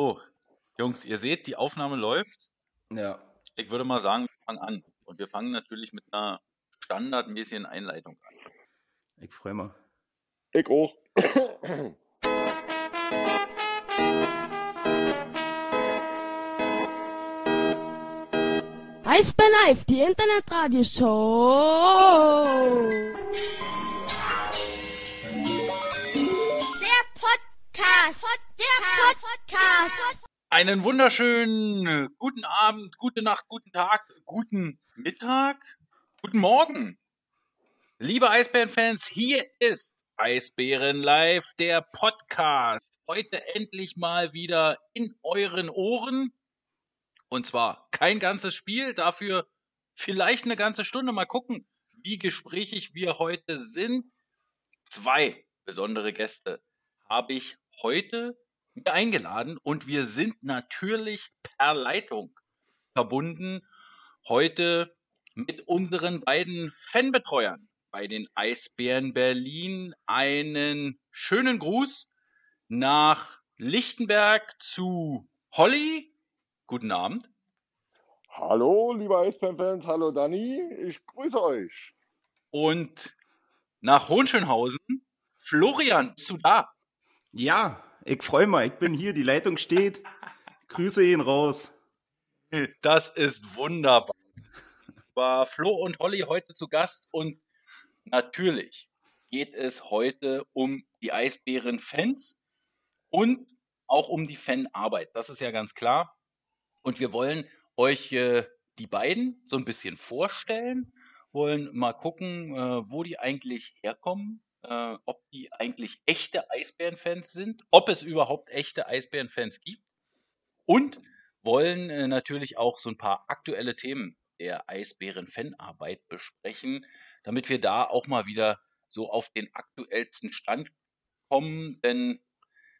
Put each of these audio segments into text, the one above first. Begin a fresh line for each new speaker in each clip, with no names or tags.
So, Jungs, ihr seht, die Aufnahme läuft.
Ja.
Ich würde mal sagen, wir fangen an. Und wir fangen natürlich mit einer standardmäßigen Einleitung an.
Ich freue mich.
Ich auch.
Eisbär Live, die Internetradioshow.
Der Podcast. Der Podcast.
Einen wunderschönen guten Abend, gute Nacht, guten Tag, guten Mittag, guten Morgen. Liebe Eisbärenfans, hier ist Eisbären Live, der Podcast. Heute endlich mal wieder in euren Ohren. Und zwar kein ganzes Spiel, dafür vielleicht eine ganze Stunde. Mal gucken, wie gesprächig wir heute sind. Zwei besondere Gäste habe ich heute eingeladen und wir sind natürlich per Leitung verbunden heute mit unseren beiden Fanbetreuern bei den Eisbären Berlin. Einen schönen Gruß nach Lichtenberg zu Holly. Guten Abend.
Hallo, liebe Eisbären-Fans, hallo Dani, ich grüße euch.
Und nach Hohenschönhausen, Florian, bist du da?
Ja, ich freue mich. Ich bin hier, die Leitung steht. Grüße ihn raus.
Das ist wunderbar. War Flo und Holly heute zu Gast und natürlich geht es heute um die Eisbären-Fans und auch um die Fanarbeit. Das ist ja ganz klar. Und wir wollen euch äh, die beiden so ein bisschen vorstellen, wollen mal gucken, äh, wo die eigentlich herkommen, äh, ob die eigentlich echte Eisbärenfans sind, ob es überhaupt echte Eisbärenfans gibt und wollen äh, natürlich auch so ein paar aktuelle Themen der Eisbären-Fanarbeit besprechen, damit wir da auch mal wieder so auf den aktuellsten Stand kommen, denn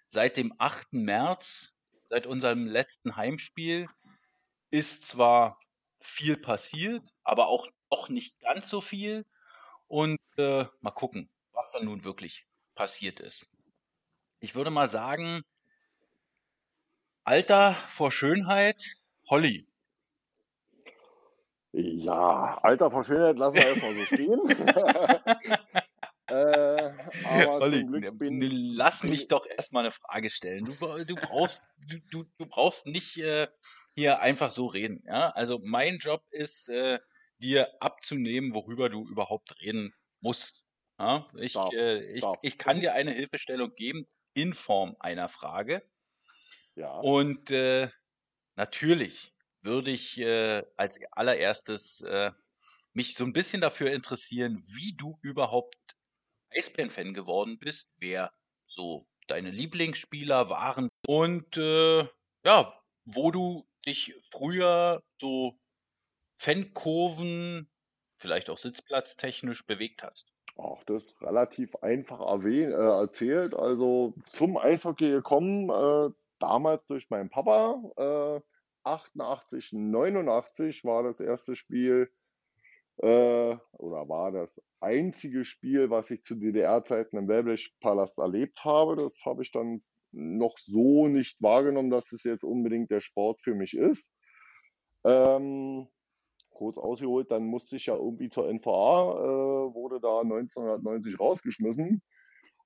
seit dem 8. März, seit unserem letzten Heimspiel, ist zwar viel passiert, aber auch noch nicht ganz so viel. Und äh, mal gucken, was da nun wirklich passiert ist. Ich würde mal sagen, Alter vor Schönheit, Holly.
Ja, Alter vor Schönheit lassen wir erstmal so stehen. äh, aber
Holly,
zum Glück bin,
lass
bin-
mich doch erstmal eine Frage stellen. Du, du brauchst, du, du brauchst nicht äh, hier einfach so reden. Ja? Also mein Job ist, äh, dir abzunehmen, worüber du überhaupt reden musst. Ja? Ich,
Darf,
äh, ich,
darf.
ich kann dir eine Hilfestellung geben in Form einer Frage.
ja,
Und äh, natürlich würde ich äh, als allererstes äh, mich so ein bisschen dafür interessieren, wie du überhaupt Eisbären-Fan geworden bist, wer so deine Lieblingsspieler waren und äh, ja, wo du dich früher so Fankurven, vielleicht auch sitzplatztechnisch bewegt hast.
Auch das relativ einfach erwähnt, äh, erzählt. Also zum Eishockey gekommen, äh, damals durch meinen Papa. Äh, 88, 89 war das erste Spiel äh, oder war das einzige Spiel, was ich zu DDR-Zeiten im Wellblechpalast erlebt habe. Das habe ich dann noch so nicht wahrgenommen, dass es jetzt unbedingt der Sport für mich ist. Ähm, kurz ausgeholt, dann musste ich ja irgendwie zur NVA, äh, wurde da 1990 rausgeschmissen.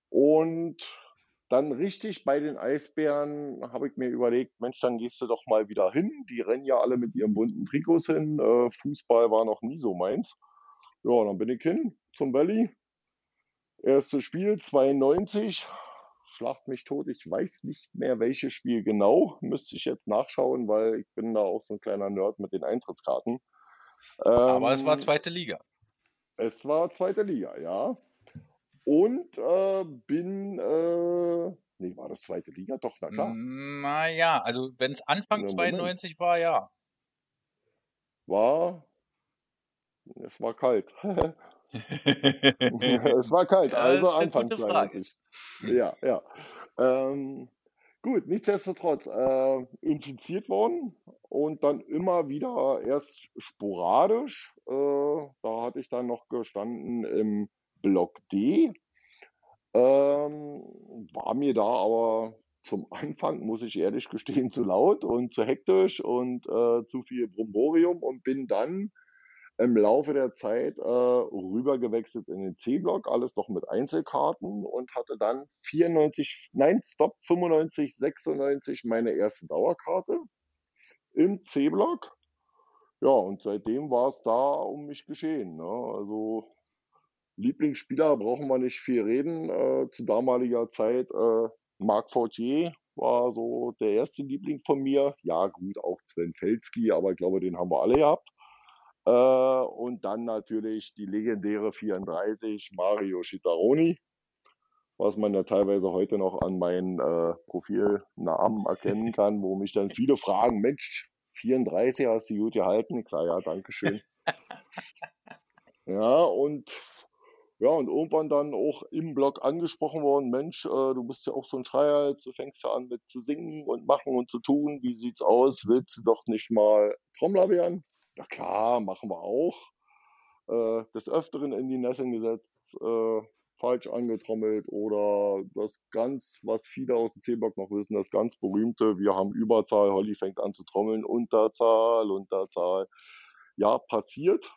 Und dann richtig bei den Eisbären habe ich mir überlegt, Mensch, dann gehst du doch mal wieder hin. Die rennen ja alle mit ihren bunten Trikots hin. Äh, Fußball war noch nie so meins. Ja, dann bin ich hin zum Valley. Erstes Spiel, 92. Schlacht mich tot. Ich weiß nicht mehr, welches Spiel genau. Müsste ich jetzt nachschauen, weil ich bin da auch so ein kleiner Nerd mit den Eintrittskarten.
Aber es war
Ähm,
zweite Liga.
es war zweite Liga, ja. Und äh, bin, äh, nee, war das zweite Liga? Doch, na klar.
Naja, also wenn es Anfang
Ja, Moment.
92 war, ja.
War, es war kalt. es war kalt,
Ja,
also Anfang
gute Frage.
92. Ja, ja. Ähm, gut, nichtsdestotrotz, äh, infiziert worden und dann immer wieder erst sporadisch. Äh, da hatte ich dann noch gestanden im Block D. Ähm, war mir da aber zum Anfang, muss ich ehrlich gestehen, zu laut und zu hektisch und äh, zu viel Bromborium und bin dann im Laufe der Zeit äh, rübergewechselt in den C-Block, alles noch mit Einzelkarten und hatte dann 94, nein, stopp, 95, 96 meine erste Dauerkarte im C-Block. Ja, und seitdem war es da um mich geschehen. Ne? Also Lieblingsspieler brauchen wir nicht viel reden. Äh, zu damaliger Zeit äh, Marc Fortier war so der erste Liebling von mir. Ja, gut, auch Sven Felski, aber ich glaube, den haben wir alle gehabt. Äh, und dann natürlich die legendäre 34 Mario Chitaroni, was man ja teilweise heute noch an meinen äh, Profilnamen erkennen kann, wo mich dann viele fragen, Mensch, 34 hast du gut gehalten? Sage, ja, danke schön. ja, und ja, und irgendwann dann auch im Blog angesprochen worden, Mensch, äh, du bist ja auch so ein Schreier, du fängst ja an mit zu singen und machen und zu tun. Wie sieht's aus? Willst du doch nicht mal Trommler werden? Ja klar, machen wir auch. Äh, des Öfteren in die Nesseln gesetzt, äh, falsch angetrommelt oder das ganz, was viele aus dem C-Block noch wissen, das ganz berühmte, wir haben Überzahl, Holly fängt an zu trommeln, Unterzahl, Unterzahl. Ja, passiert.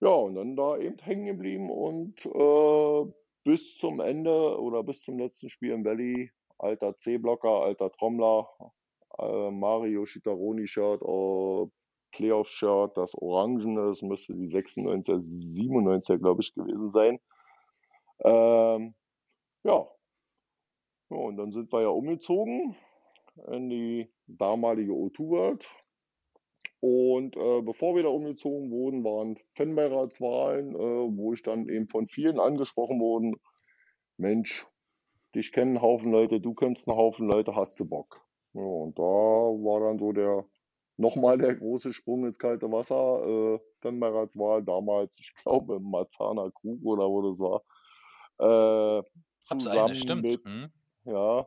Ja, und dann da eben hängen geblieben und äh, bis zum Ende oder bis zum letzten Spiel im Valley, alter C-Blocker, alter Trommler, äh, Mario Shitaroni-Shirt, Playoff-Shirt, das Orangene, das müsste die 96, 97 glaube ich, gewesen sein. Ähm, ja. ja. Und dann sind wir ja umgezogen in die damalige O2 World. Und äh, bevor wir da umgezogen wurden, waren Fanbeiratswahlen, äh, wo ich dann eben von vielen angesprochen wurde, Mensch, dich kennen einen Haufen Leute, du kennst einen Haufen Leute, hast du Bock? Ja, und da war dann so der, nochmal der große Sprung ins kalte Wasser, äh, Fanbeiratswahl damals, ich glaube, im Marzahner Krug oder wo das war, äh, zusammen
eine,
mit,
Hm.
ja,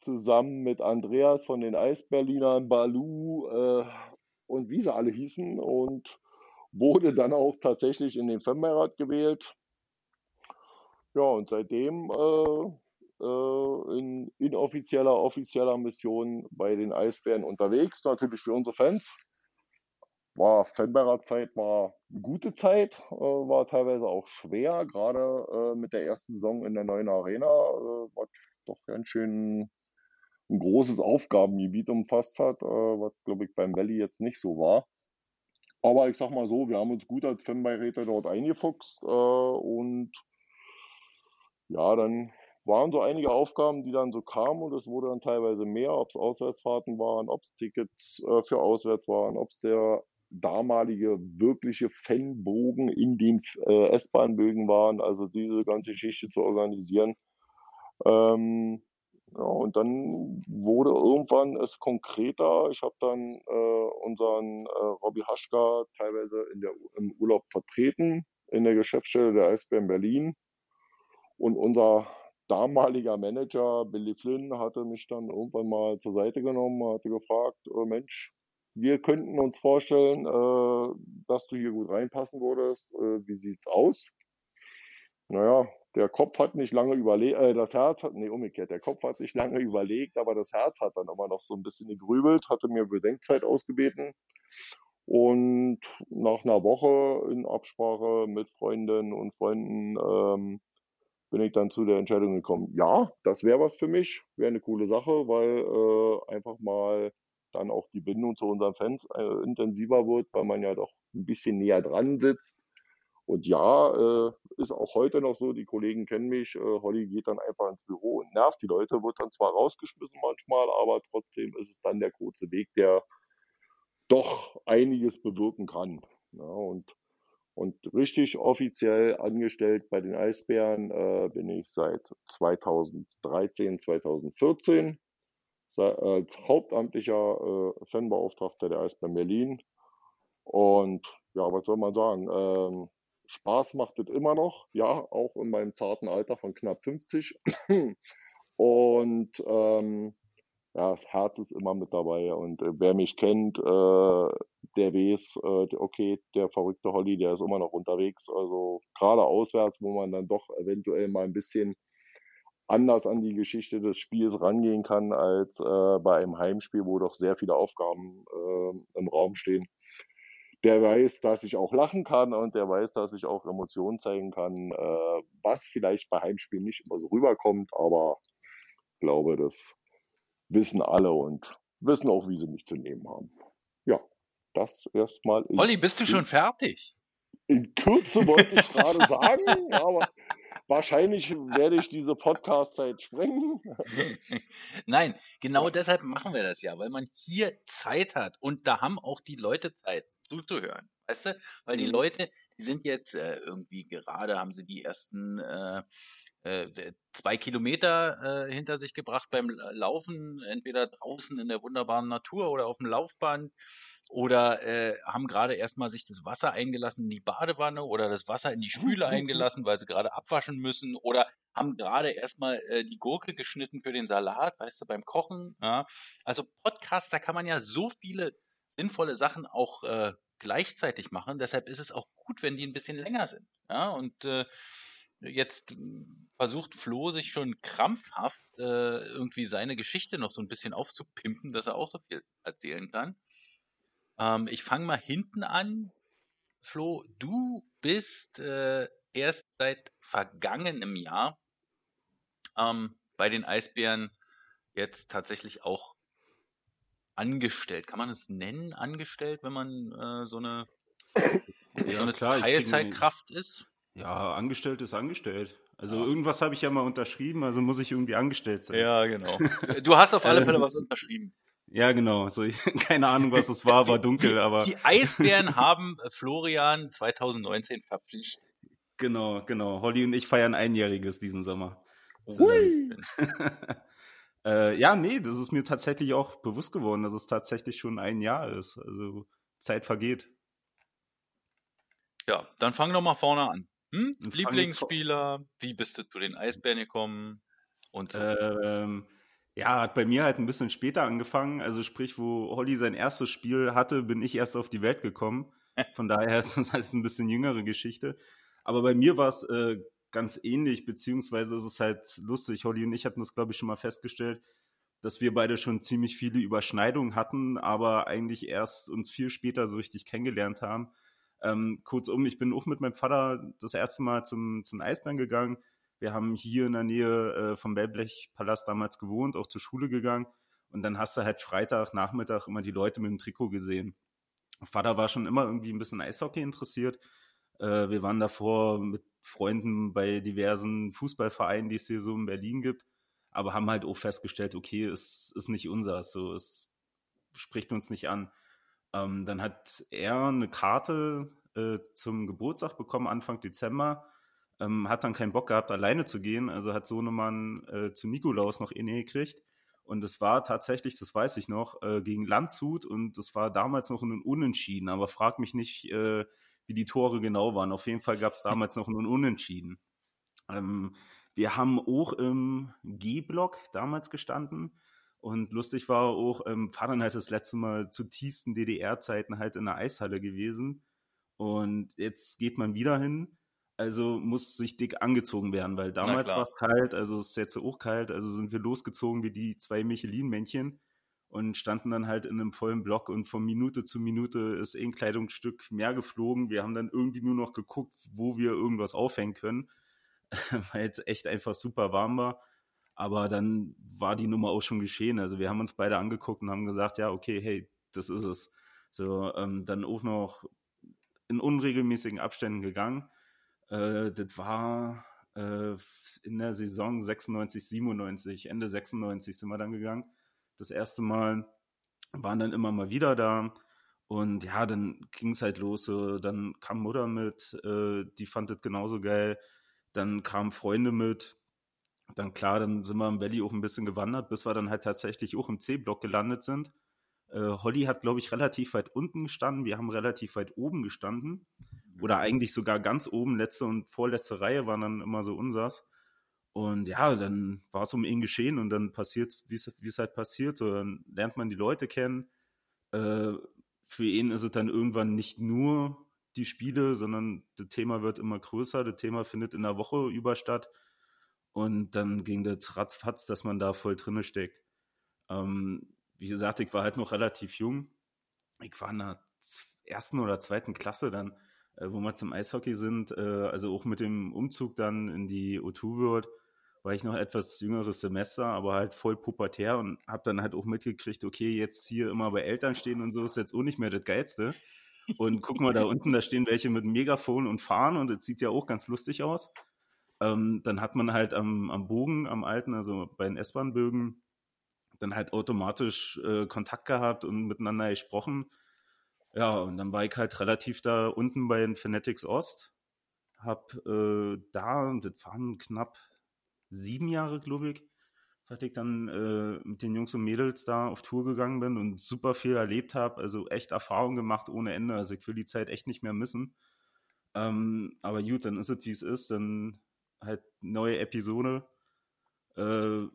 zusammen mit Andreas von den Eisberlinern, Balu äh, und wie sie alle hießen und wurde dann auch tatsächlich in den Femmerat gewählt. Ja, und seitdem äh, äh, in inoffizieller, offizieller Mission bei den Eisbären unterwegs, natürlich für unsere Fans. War Fanberer-Zeit, war eine gute Zeit, äh, war teilweise auch schwer, gerade äh, mit der ersten Saison in der neuen Arena, äh, was doch ganz schön ein großes Aufgabengebiet umfasst hat, äh, was glaube ich beim Valley jetzt nicht so war. Aber ich sag mal so, wir haben uns gut als Fanbeiräte dort eingefuchst äh, und ja, dann waren so einige Aufgaben, die dann so kamen und es wurde dann teilweise mehr, ob es Auswärtsfahrten waren, ob es Tickets äh, für auswärts waren, ob es der damalige wirkliche Fanbogen in den äh, S-Bahn-Bögen waren, also diese ganze Geschichte zu organisieren. Ähm, ja, und dann wurde irgendwann es konkreter. Ich habe dann äh, unseren äh, Robby Haschka teilweise in der, im Urlaub vertreten in der Geschäftsstelle der Eisbären Berlin. Und unser damaliger Manager Billy Flynn hatte mich dann irgendwann mal zur Seite genommen, hatte gefragt, oh Mensch, wir könnten uns vorstellen, äh, dass du hier gut reinpassen würdest. Äh, wie sieht's aus? Naja, der Kopf hat nicht lange überlegt, äh, das Herz hat, nee, umgekehrt, der Kopf hat nicht lange überlegt, aber das Herz hat dann immer noch so ein bisschen gegrübelt, hatte mir Bedenkzeit ausgebeten. Und nach einer Woche in Absprache mit Freundinnen und Freunden ähm, bin ich dann zu der Entscheidung gekommen, ja, das wäre was für mich, wäre eine coole Sache, weil äh, einfach mal dann auch die Bindung zu unseren Fans äh, intensiver wird, weil man ja doch ein bisschen näher dran sitzt. Und ja, äh, ist auch heute noch so, die Kollegen kennen mich, äh, Holly geht dann einfach ins Büro und nervt die Leute, wird dann zwar rausgeschmissen manchmal, aber trotzdem ist es dann der kurze Weg, der doch einiges bewirken kann. Ja, und, und richtig offiziell angestellt bei den Eisbären äh, bin ich seit 2013, 2014 als hauptamtlicher äh, Fanbeauftragter der Eisbären Berlin. Und ja, was soll man sagen? Ähm, Spaß macht es immer noch, ja, auch in meinem zarten Alter von knapp 50. Und ähm, ja, das Herz ist immer mit dabei. Und äh, wer mich kennt, äh, der weiß, äh, okay, der verrückte Holly, der ist immer noch unterwegs. Also gerade auswärts, wo man dann doch eventuell mal ein bisschen anders an die Geschichte des Spiels rangehen kann als äh, bei einem Heimspiel, wo doch sehr viele Aufgaben äh, im Raum stehen. Der weiß, dass ich auch lachen kann und der weiß, dass ich auch Emotionen zeigen kann, äh, was vielleicht bei Heimspielen nicht immer so rüberkommt, aber ich glaube, das wissen alle und wissen auch, wie sie mich zu nehmen haben. Ja, das erstmal.
Olli, bist du schon fertig?
In Kürze wollte ich gerade sagen, aber wahrscheinlich werde ich diese Podcast-Zeit sprengen.
Nein, genau deshalb machen wir das ja, weil man hier Zeit hat und da haben auch die Leute Zeit zuzuhören. Weißt du? Weil die
Mhm.
Leute, die sind jetzt äh, irgendwie gerade, haben sie die ersten äh, zwei Kilometer äh, hinter sich gebracht beim Laufen, entweder draußen in der wunderbaren Natur oder auf dem Laufband oder äh, haben gerade erstmal sich das Wasser eingelassen in die Badewanne oder das Wasser in die Spüle eingelassen, weil sie gerade abwaschen müssen oder haben gerade erstmal äh, die Gurke geschnitten für den Salat, weißt du, beim Kochen. Ja. Also Podcast, da kann man ja so viele sinnvolle Sachen auch äh, gleichzeitig machen. Deshalb ist es auch gut, wenn die ein bisschen länger sind. Ja, und äh, jetzt versucht Flo sich schon krampfhaft äh, irgendwie seine Geschichte noch so ein bisschen aufzupimpen, dass er auch so viel erzählen kann. Ähm, ich fange mal hinten an. Flo, du bist äh, erst seit vergangenem Jahr ähm, bei den Eisbären jetzt tatsächlich auch angestellt. Kann man es nennen, angestellt, wenn man äh, so eine, so
Ja,
eine
klar,
Teilzeitkraft ist?
Ja, angestellt ist angestellt. Also
Ja.
irgendwas habe ich ja mal unterschrieben, also muss ich irgendwie angestellt sein.
Ja, genau. Du hast auf alle
Äh,
Fälle was unterschrieben.
Ja, genau. Also, ich, keine Ahnung, was es war, war dunkel, aber
Die Eisbären haben äh, Florian 2019 verpflichtet.
genau, genau. Holly und ich feiern einjähriges diesen Sommer. Äh, ja, nee, das ist mir tatsächlich auch bewusst geworden, dass es tatsächlich schon ein Jahr ist. Also Zeit vergeht.
Ja, dann fang doch mal vorne an. Hm? Lieblingsspieler, wie bist du zu den Eisbären gekommen? Und so.
Ähm, ja, hat bei mir halt ein bisschen später angefangen. Also sprich, wo Holly sein erstes Spiel hatte, bin ich erst auf die Welt gekommen. Von daher ist das alles ein bisschen jüngere Geschichte. Aber bei mir war es äh, ganz ähnlich, beziehungsweise ist es halt lustig. Holly und ich hatten das, glaube ich, schon mal festgestellt, dass wir beide schon ziemlich viele Überschneidungen hatten, aber eigentlich erst uns viel später so richtig kennengelernt haben. Ähm, kurzum, ich bin auch mit meinem Vater das erste Mal zum, zum Eisbären gegangen. Wir haben hier in der Nähe äh, vom Wellblechpalast damals gewohnt, auch zur Schule gegangen. Und dann hast du halt Freitag, Nachmittag immer die Leute mit dem Trikot gesehen. Vater war schon immer irgendwie ein bisschen Eishockey interessiert. Äh, wir waren davor mit Freunden bei diversen Fußballvereinen, die es hier so in Berlin gibt, aber haben halt auch festgestellt, okay, es ist nicht unser, so es spricht uns nicht an. Ähm, dann hat er eine Karte äh, zum Geburtstag bekommen, Anfang Dezember. Ähm, hat dann keinen Bock gehabt, alleine zu gehen. Also hat Sohnemann äh, zu Nikolaus noch inne gekriegt. Und es war tatsächlich, das weiß ich noch, äh, gegen Landshut und das war damals noch ein Unentschieden. Aber frag mich nicht, äh, wie die Tore genau waren. Auf jeden Fall gab es damals noch ein Unentschieden. Ähm, wir haben auch im G-Block damals gestanden. Und lustig war auch, ähm, war dann halt das letzte Mal zu tiefsten DDR-Zeiten halt in der Eishalle gewesen. Und jetzt geht man wieder hin. Also muss sich dick angezogen werden, weil damals war es kalt, also es ist jetzt auch kalt. Also sind wir losgezogen wie die zwei Michelin-Männchen und standen dann halt in einem vollen Block und von Minute zu Minute ist ein Kleidungsstück mehr geflogen. Wir haben dann irgendwie nur noch geguckt, wo wir irgendwas aufhängen können, weil es echt einfach super warm war. Aber dann war die Nummer auch schon geschehen. Also wir haben uns beide angeguckt und haben gesagt, ja, okay, hey, das ist es. So, ähm, dann auch noch in unregelmäßigen Abständen gegangen. Äh, das war äh, in der Saison 96, 97, Ende 96 sind wir dann gegangen. Das erste Mal waren dann immer mal wieder da. Und ja, dann ging es halt los. So, dann kam Mutter mit, äh, die fand das genauso geil. Dann kamen Freunde mit. Dann klar, dann sind wir im Valley auch ein bisschen gewandert, bis wir dann halt tatsächlich auch im C-Block gelandet sind. Äh, Holly hat, glaube ich, relativ weit unten gestanden. Wir haben relativ weit oben gestanden. Oder eigentlich sogar ganz oben. Letzte und vorletzte Reihe waren dann immer so unsers. Und ja, dann war es um ihn geschehen und dann passiert wie es halt passiert. So, dann lernt man die Leute kennen. Äh, für ihn ist es dann irgendwann nicht nur die Spiele, sondern das Thema wird immer größer. Das Thema findet in der Woche über statt. Und dann ging das ratzfatz, dass man da voll drinne steckt. Ähm, wie gesagt, ich war halt noch relativ jung. Ich war in der ersten oder zweiten Klasse dann, äh, wo wir zum Eishockey sind. Äh, also auch mit dem Umzug dann in die O2 World war ich noch etwas jüngeres Semester, aber halt voll pubertär und habe dann halt auch mitgekriegt, okay, jetzt hier immer bei Eltern stehen und so ist jetzt auch nicht mehr das Geilste. Und guck mal da unten, da stehen welche mit Megafon und fahren und das sieht ja auch ganz lustig aus. Ähm, dann hat man halt am, am Bogen, am alten, also bei den S-Bahn-Bögen, dann halt automatisch äh, Kontakt gehabt und miteinander gesprochen. Ja, und dann war ich halt relativ da unten bei den Fanatics Ost. Hab äh, da, das waren knapp sieben Jahre, glaube ich, seit ich dann äh, mit den Jungs und Mädels da auf Tour gegangen bin und super viel erlebt habe. Also echt Erfahrung gemacht ohne Ende. Also ich will die Zeit echt nicht mehr missen. Ähm, aber gut, dann ist es wie es ist. Dann halt neue Episode. Äh,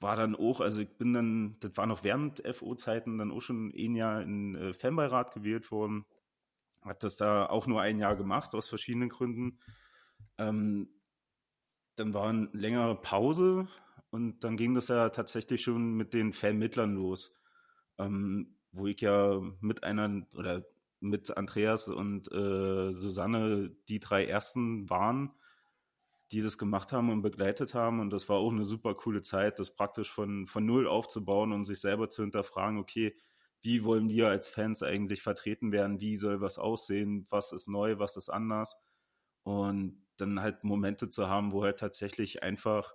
war dann auch, also ich bin dann, das war noch während FO-Zeiten dann auch schon ein Jahr in äh, Fanbeirat gewählt worden. Hab das da auch nur ein Jahr gemacht, aus verschiedenen Gründen. Ähm, dann war eine längere Pause und dann ging das ja tatsächlich schon mit den Vermittlern los, ähm, wo ich ja mit einer oder mit Andreas und äh, Susanne die drei ersten waren, die das gemacht haben und begleitet haben. Und das war auch eine super coole Zeit, das praktisch von, von null aufzubauen und sich selber zu hinterfragen, okay, wie wollen wir als Fans eigentlich vertreten werden? Wie soll was aussehen? Was ist neu? Was ist anders? Und dann halt Momente zu haben, wo halt tatsächlich einfach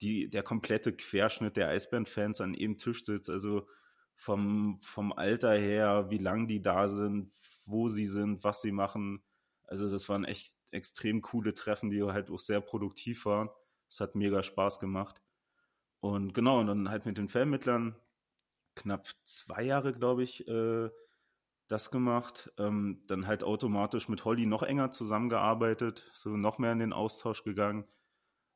die, der komplette Querschnitt der Eisbären-Fans an eben Tisch sitzt. Also vom, vom Alter her, wie lang die da sind, wo sie sind, was sie machen. Also das waren echt extrem coole Treffen, die halt auch sehr produktiv waren. Es hat mega Spaß gemacht. Und genau, und dann halt mit den Vermittlern knapp zwei Jahre, glaube ich, äh, das gemacht. Ähm, dann halt automatisch mit Holly noch enger zusammengearbeitet, so noch mehr in den Austausch gegangen.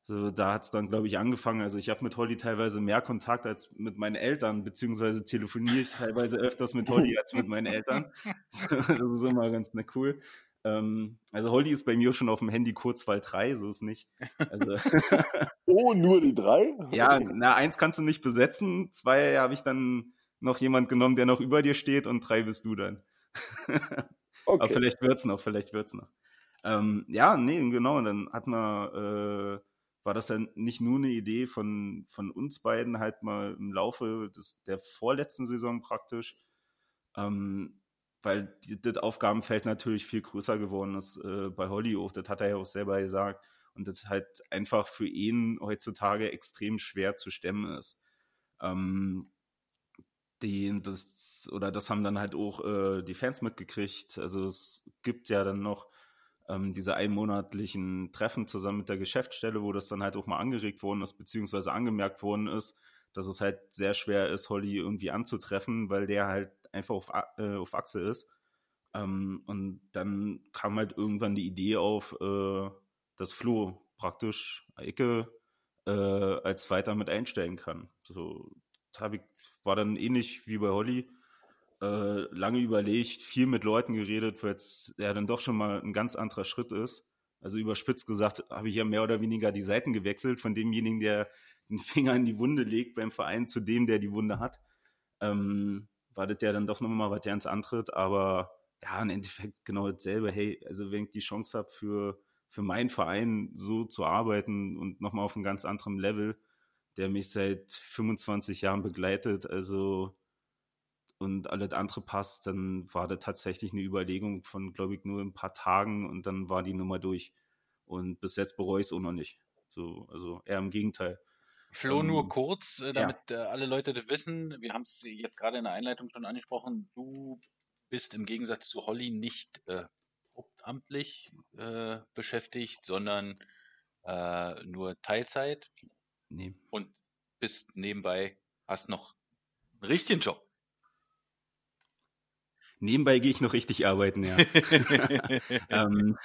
So, da hat es dann, glaube ich, angefangen. Also ich habe mit Holly teilweise mehr Kontakt als mit meinen Eltern, beziehungsweise telefoniere ich teilweise öfters mit Holly als mit meinen Eltern. das ist immer ganz ne, cool. Ähm, also Holly ist bei mir schon auf dem Handy Kurzwahl 3, so ist nicht. Also
oh, nur die drei?
ja, na, eins kannst du nicht besetzen, zwei habe ich dann noch jemand genommen, der noch über dir steht und drei bist du dann. okay. Aber vielleicht wird's noch, vielleicht wird's noch. Ähm, ja, nee, genau, dann hat man, äh, war das dann nicht nur eine Idee von, von uns beiden, halt mal im Laufe des, der vorletzten Saison praktisch, ähm, weil die, das Aufgabenfeld natürlich viel größer geworden ist äh, bei Holly auch, das hat er ja auch selber gesagt und das halt einfach für ihn heutzutage extrem schwer zu stemmen ist. Ähm, die, das, oder das haben dann halt auch äh, die Fans mitgekriegt. Also es gibt ja dann noch ähm, diese einmonatlichen Treffen zusammen mit der Geschäftsstelle, wo das dann halt auch mal angeregt worden ist, beziehungsweise angemerkt worden ist, dass es halt sehr schwer ist, Holly irgendwie anzutreffen, weil der halt einfach auf, äh, auf Achse ist. Ähm, und dann kam halt irgendwann die Idee auf, äh, dass Flo praktisch Ecke äh, als Zweiter mit einstellen kann. So, ich, war dann ähnlich wie bei Holly. Äh, lange überlegt, viel mit Leuten geredet, weil es ja dann doch schon mal ein ganz anderer Schritt ist. Also überspitzt gesagt, habe ich ja mehr oder weniger die Seiten gewechselt von demjenigen, der den Finger in die Wunde legt beim Verein, zu dem, der die Wunde hat. Ähm, war das ja dann doch nochmal was ganz anderes, aber ja, im Endeffekt genau dasselbe. Hey, also wenn ich die Chance habe, für, für meinen Verein so zu arbeiten und nochmal auf einem ganz anderen Level, der mich seit 25 Jahren begleitet, also und alles andere passt, dann war das tatsächlich eine Überlegung von, glaube ich, nur ein paar Tagen und dann war die Nummer durch. Und bis jetzt bereue ich es auch noch nicht. So, also eher im Gegenteil.
Flo, um, nur ähm, kurz, äh, damit ja. äh, alle Leute das wissen. Wir haben es jetzt gerade in der Einleitung schon angesprochen. Du bist im Gegensatz zu Holly nicht äh, hauptamtlich äh, beschäftigt, sondern äh, nur Teilzeit.
Nee.
Und bist nebenbei, hast noch einen richtigen Job.
Nebenbei gehe ich noch richtig arbeiten, ja. ähm,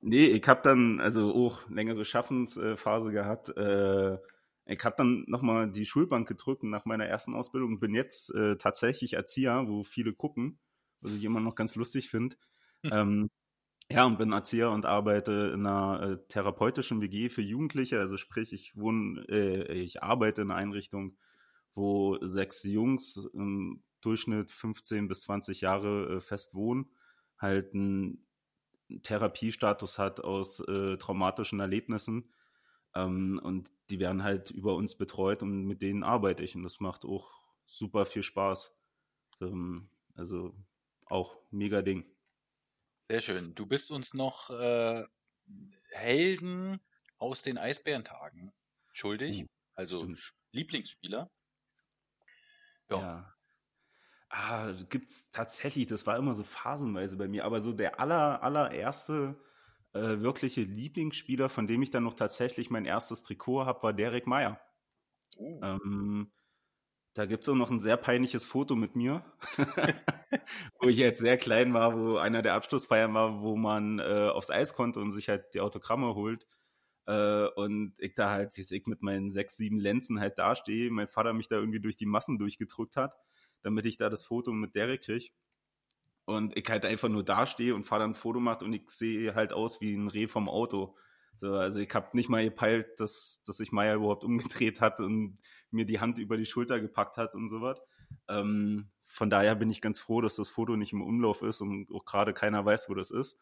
nee, ich habe dann also auch längere Schaffensphase gehabt. Äh, ich habe dann nochmal die Schulbank gedrückt nach meiner ersten Ausbildung und bin jetzt äh, tatsächlich Erzieher, wo viele gucken, was ich immer noch ganz lustig finde. Hm. Ähm, Ja, und bin Erzieher und arbeite in einer äh, therapeutischen WG für Jugendliche. Also sprich, ich wohne, äh, ich arbeite in einer Einrichtung, wo sechs Jungs im Durchschnitt 15 bis 20 Jahre äh, fest wohnen, halt einen Therapiestatus hat aus äh, traumatischen Erlebnissen. Ähm, und die werden halt über uns betreut und mit denen arbeite ich. Und das macht auch super viel Spaß. Ähm, also auch mega Ding.
Sehr schön. Du bist uns noch äh, Helden aus den Eisbärentagen schuldig.
Uh,
also
stimmt.
Lieblingsspieler.
Ja.
Ja.
Ah, gibt's tatsächlich, das war immer so phasenweise bei mir, aber so der aller, allererste äh, wirkliche Lieblingsspieler, von dem ich dann noch tatsächlich mein erstes Trikot habe, war Derek Meyer.
Uh,
Ähm, da gibt es auch noch ein sehr peinliches Foto mit mir, wo ich jetzt sehr klein war, wo einer der Abschlussfeiern war, wo man äh, aufs Eis konnte und sich halt die Autogramme holt. Äh, und ich da halt, wie ich mit meinen sechs, sieben Lenzen halt dastehe, mein Vater mich da irgendwie durch die Massen durchgedrückt hat, damit ich da das Foto mit Derek kriege. Und ich halt einfach nur dastehe und Vater ein Foto macht und ich sehe halt aus wie ein Reh vom Auto. So, also ich habe nicht mal gepeilt, dass, dass sich Meier überhaupt umgedreht hat und mir die Hand über die Schulter gepackt hat und sowas. Ähm, von daher bin ich ganz froh, dass das Foto nicht im Umlauf ist und auch gerade keiner weiß, wo das ist.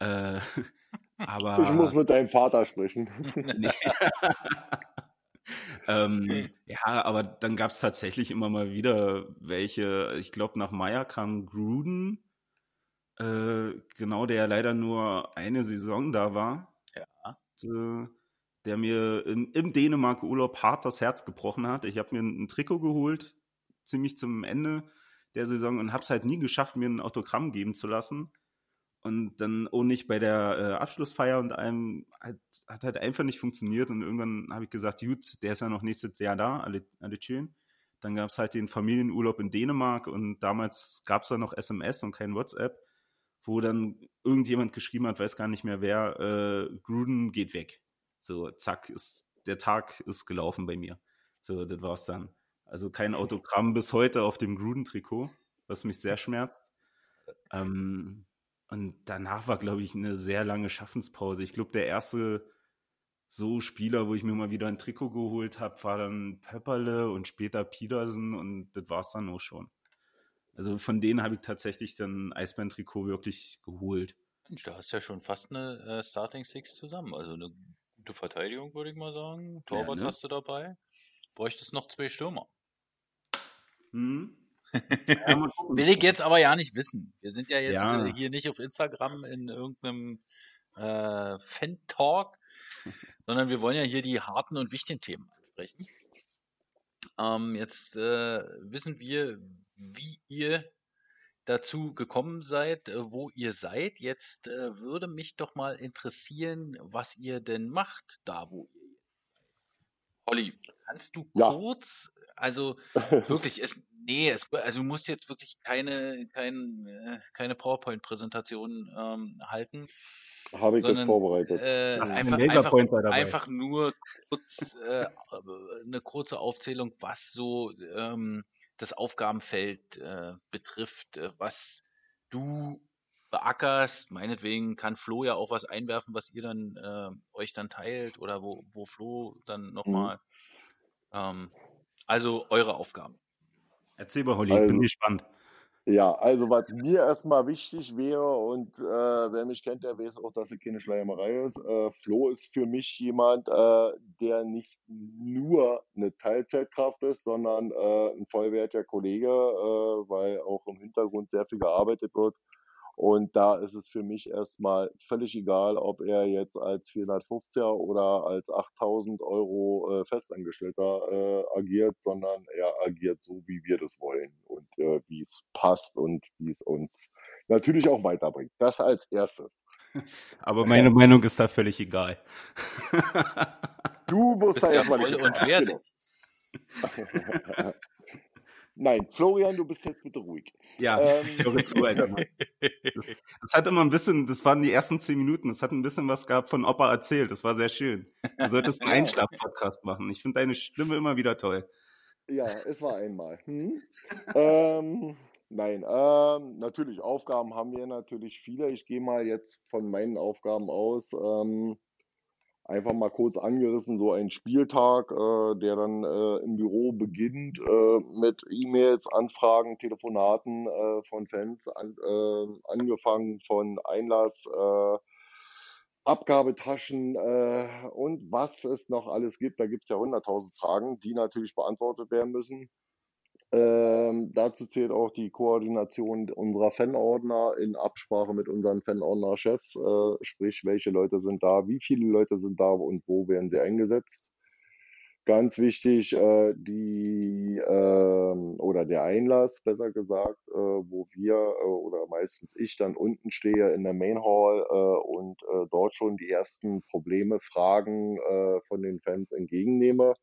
Äh, aber
Ich muss mit deinem Vater sprechen.
Ähm, ja, aber dann gab es tatsächlich immer mal wieder welche, ich glaube, nach Meyer kam Gruden, äh, genau, der ja leider nur eine Saison da war.
Ja.
Äh, der mir in, im Dänemark-Urlaub hart das Herz gebrochen hat. Ich habe mir ein, ein Trikot geholt, ziemlich zum Ende der Saison und habe es halt nie geschafft, mir ein Autogramm geben zu lassen. Und dann auch nicht bei der äh, Abschlussfeier und allem hat, hat halt einfach nicht funktioniert. Und irgendwann habe ich gesagt, gut, der ist ja noch nächstes Jahr da, alle, alle schön. Dann gab es halt den Familienurlaub in Dänemark und damals gab es da noch SMS und kein WhatsApp, wo dann irgendjemand geschrieben hat, weiß gar nicht mehr wer, äh, Gruden geht weg. So, zack, ist, der Tag ist gelaufen bei mir. So, das war's dann. Also kein Autogramm bis heute auf dem Gruden-Trikot, was mich sehr schmerzt. Ähm, und danach war, glaube ich, eine sehr lange Schaffenspause. Ich glaube, der erste so Spieler, wo ich mir mal wieder ein Trikot geholt habe, war dann Pepperle und später Petersen und das war's dann auch schon. Also von denen habe ich tatsächlich dann Eisbären-Trikot wirklich geholt.
Mensch, da hast ja schon fast eine äh, Starting Six zusammen. Also eine gute Verteidigung, würde ich mal sagen. Torwart
ne?
hast du dabei. Bräuchtest noch zwei Stürmer.
Hm? Ja, mal gucken.
Will ich jetzt aber ja nicht wissen. Wir sind ja jetzt
Ja.
äh, hier nicht auf Instagram in irgendeinem äh, Fan-Talk, sondern wir wollen ja hier die harten und wichtigen Themen ansprechen. Ähm, jetzt äh, wissen wir, wie ihr dazu gekommen seid, äh, wo ihr seid. Jetzt äh, würde mich doch mal interessieren, was ihr denn macht, da wo ihr jetzt seid. Olli, kannst du
Ja.
kurz, also wirklich, es, nee, es, also du musst jetzt wirklich keine, kein, äh, keine PowerPoint-Präsentation ähm, halten,
Habe ich jetzt
sondern
vorbereitet.
äh, einfach, einfach, einfach nur kurz, äh, eine kurze Aufzählung, was so ähm, das Aufgabenfeld äh, betrifft, äh, was du beackerst. Meinetwegen kann Flo ja auch was einwerfen, was ihr dann äh, euch dann teilt oder wo, wo Flo dann nochmal. Ähm, also eure Aufgaben.
Erzähl mal, Holly, ich bin
Also-
gespannt.
Ja, also was mir erstmal wichtig wäre und äh, wer mich kennt, der weiß auch, dass es keine Schleimerei ist. Äh, Flo ist für mich jemand, äh, der nicht nur eine Teilzeitkraft ist, sondern äh, ein vollwertiger Kollege, äh, weil auch im Hintergrund sehr viel gearbeitet wird. Und da ist es für mich erstmal völlig egal, ob er jetzt als 450er oder als 8000 Euro äh, Festangestellter äh, agiert, sondern er agiert so, wie wir das wollen und äh, wie es passt und wie es uns natürlich auch weiterbringt. Das als erstes.
Aber meine Meinung ist da völlig egal.
Du musst
Bist
da
ja
erstmal nicht
und wertig.
Nein, Florian, du bist jetzt bitte ruhig.
ja,
Ähm,
ich höre zu, Alter. Das hat immer ein bisschen, das waren die ersten zehn Minuten, das hat ein bisschen was gehabt von Opa erzählt. Das war sehr schön. Du solltest einen. Einschlaf-Podcast machen. Ich finde deine Stimme immer wieder toll.
Ja, es war einmal. Hm? ähm, Nein, ähm, natürlich, Aufgaben haben wir natürlich viele. Ich gehe mal jetzt von meinen Aufgaben aus. Ähm, einfach mal kurz angerissen, so ein Spieltag, äh, der dann äh, im Büro beginnt äh, mit E-Mails, Anfragen, Telefonaten äh, von Fans, an, äh, angefangen von Einlass, äh, Abgabetaschen und was es noch alles gibt. Da gibt es ja 100.000 Fragen, die natürlich beantwortet werden müssen. Ähm, dazu zählt auch die Koordination unserer Fanordner in Absprache mit unseren Fanordner-Chefs, äh, sprich, welche Leute sind da, wie viele Leute sind da und wo werden sie eingesetzt. Ganz wichtig, äh, die äh, oder der Einlass, besser gesagt, äh, wo wir äh, oder meistens ich dann unten stehe in der Main Hall äh, und dort schon die ersten Probleme, Fragen von den Fans entgegennehme.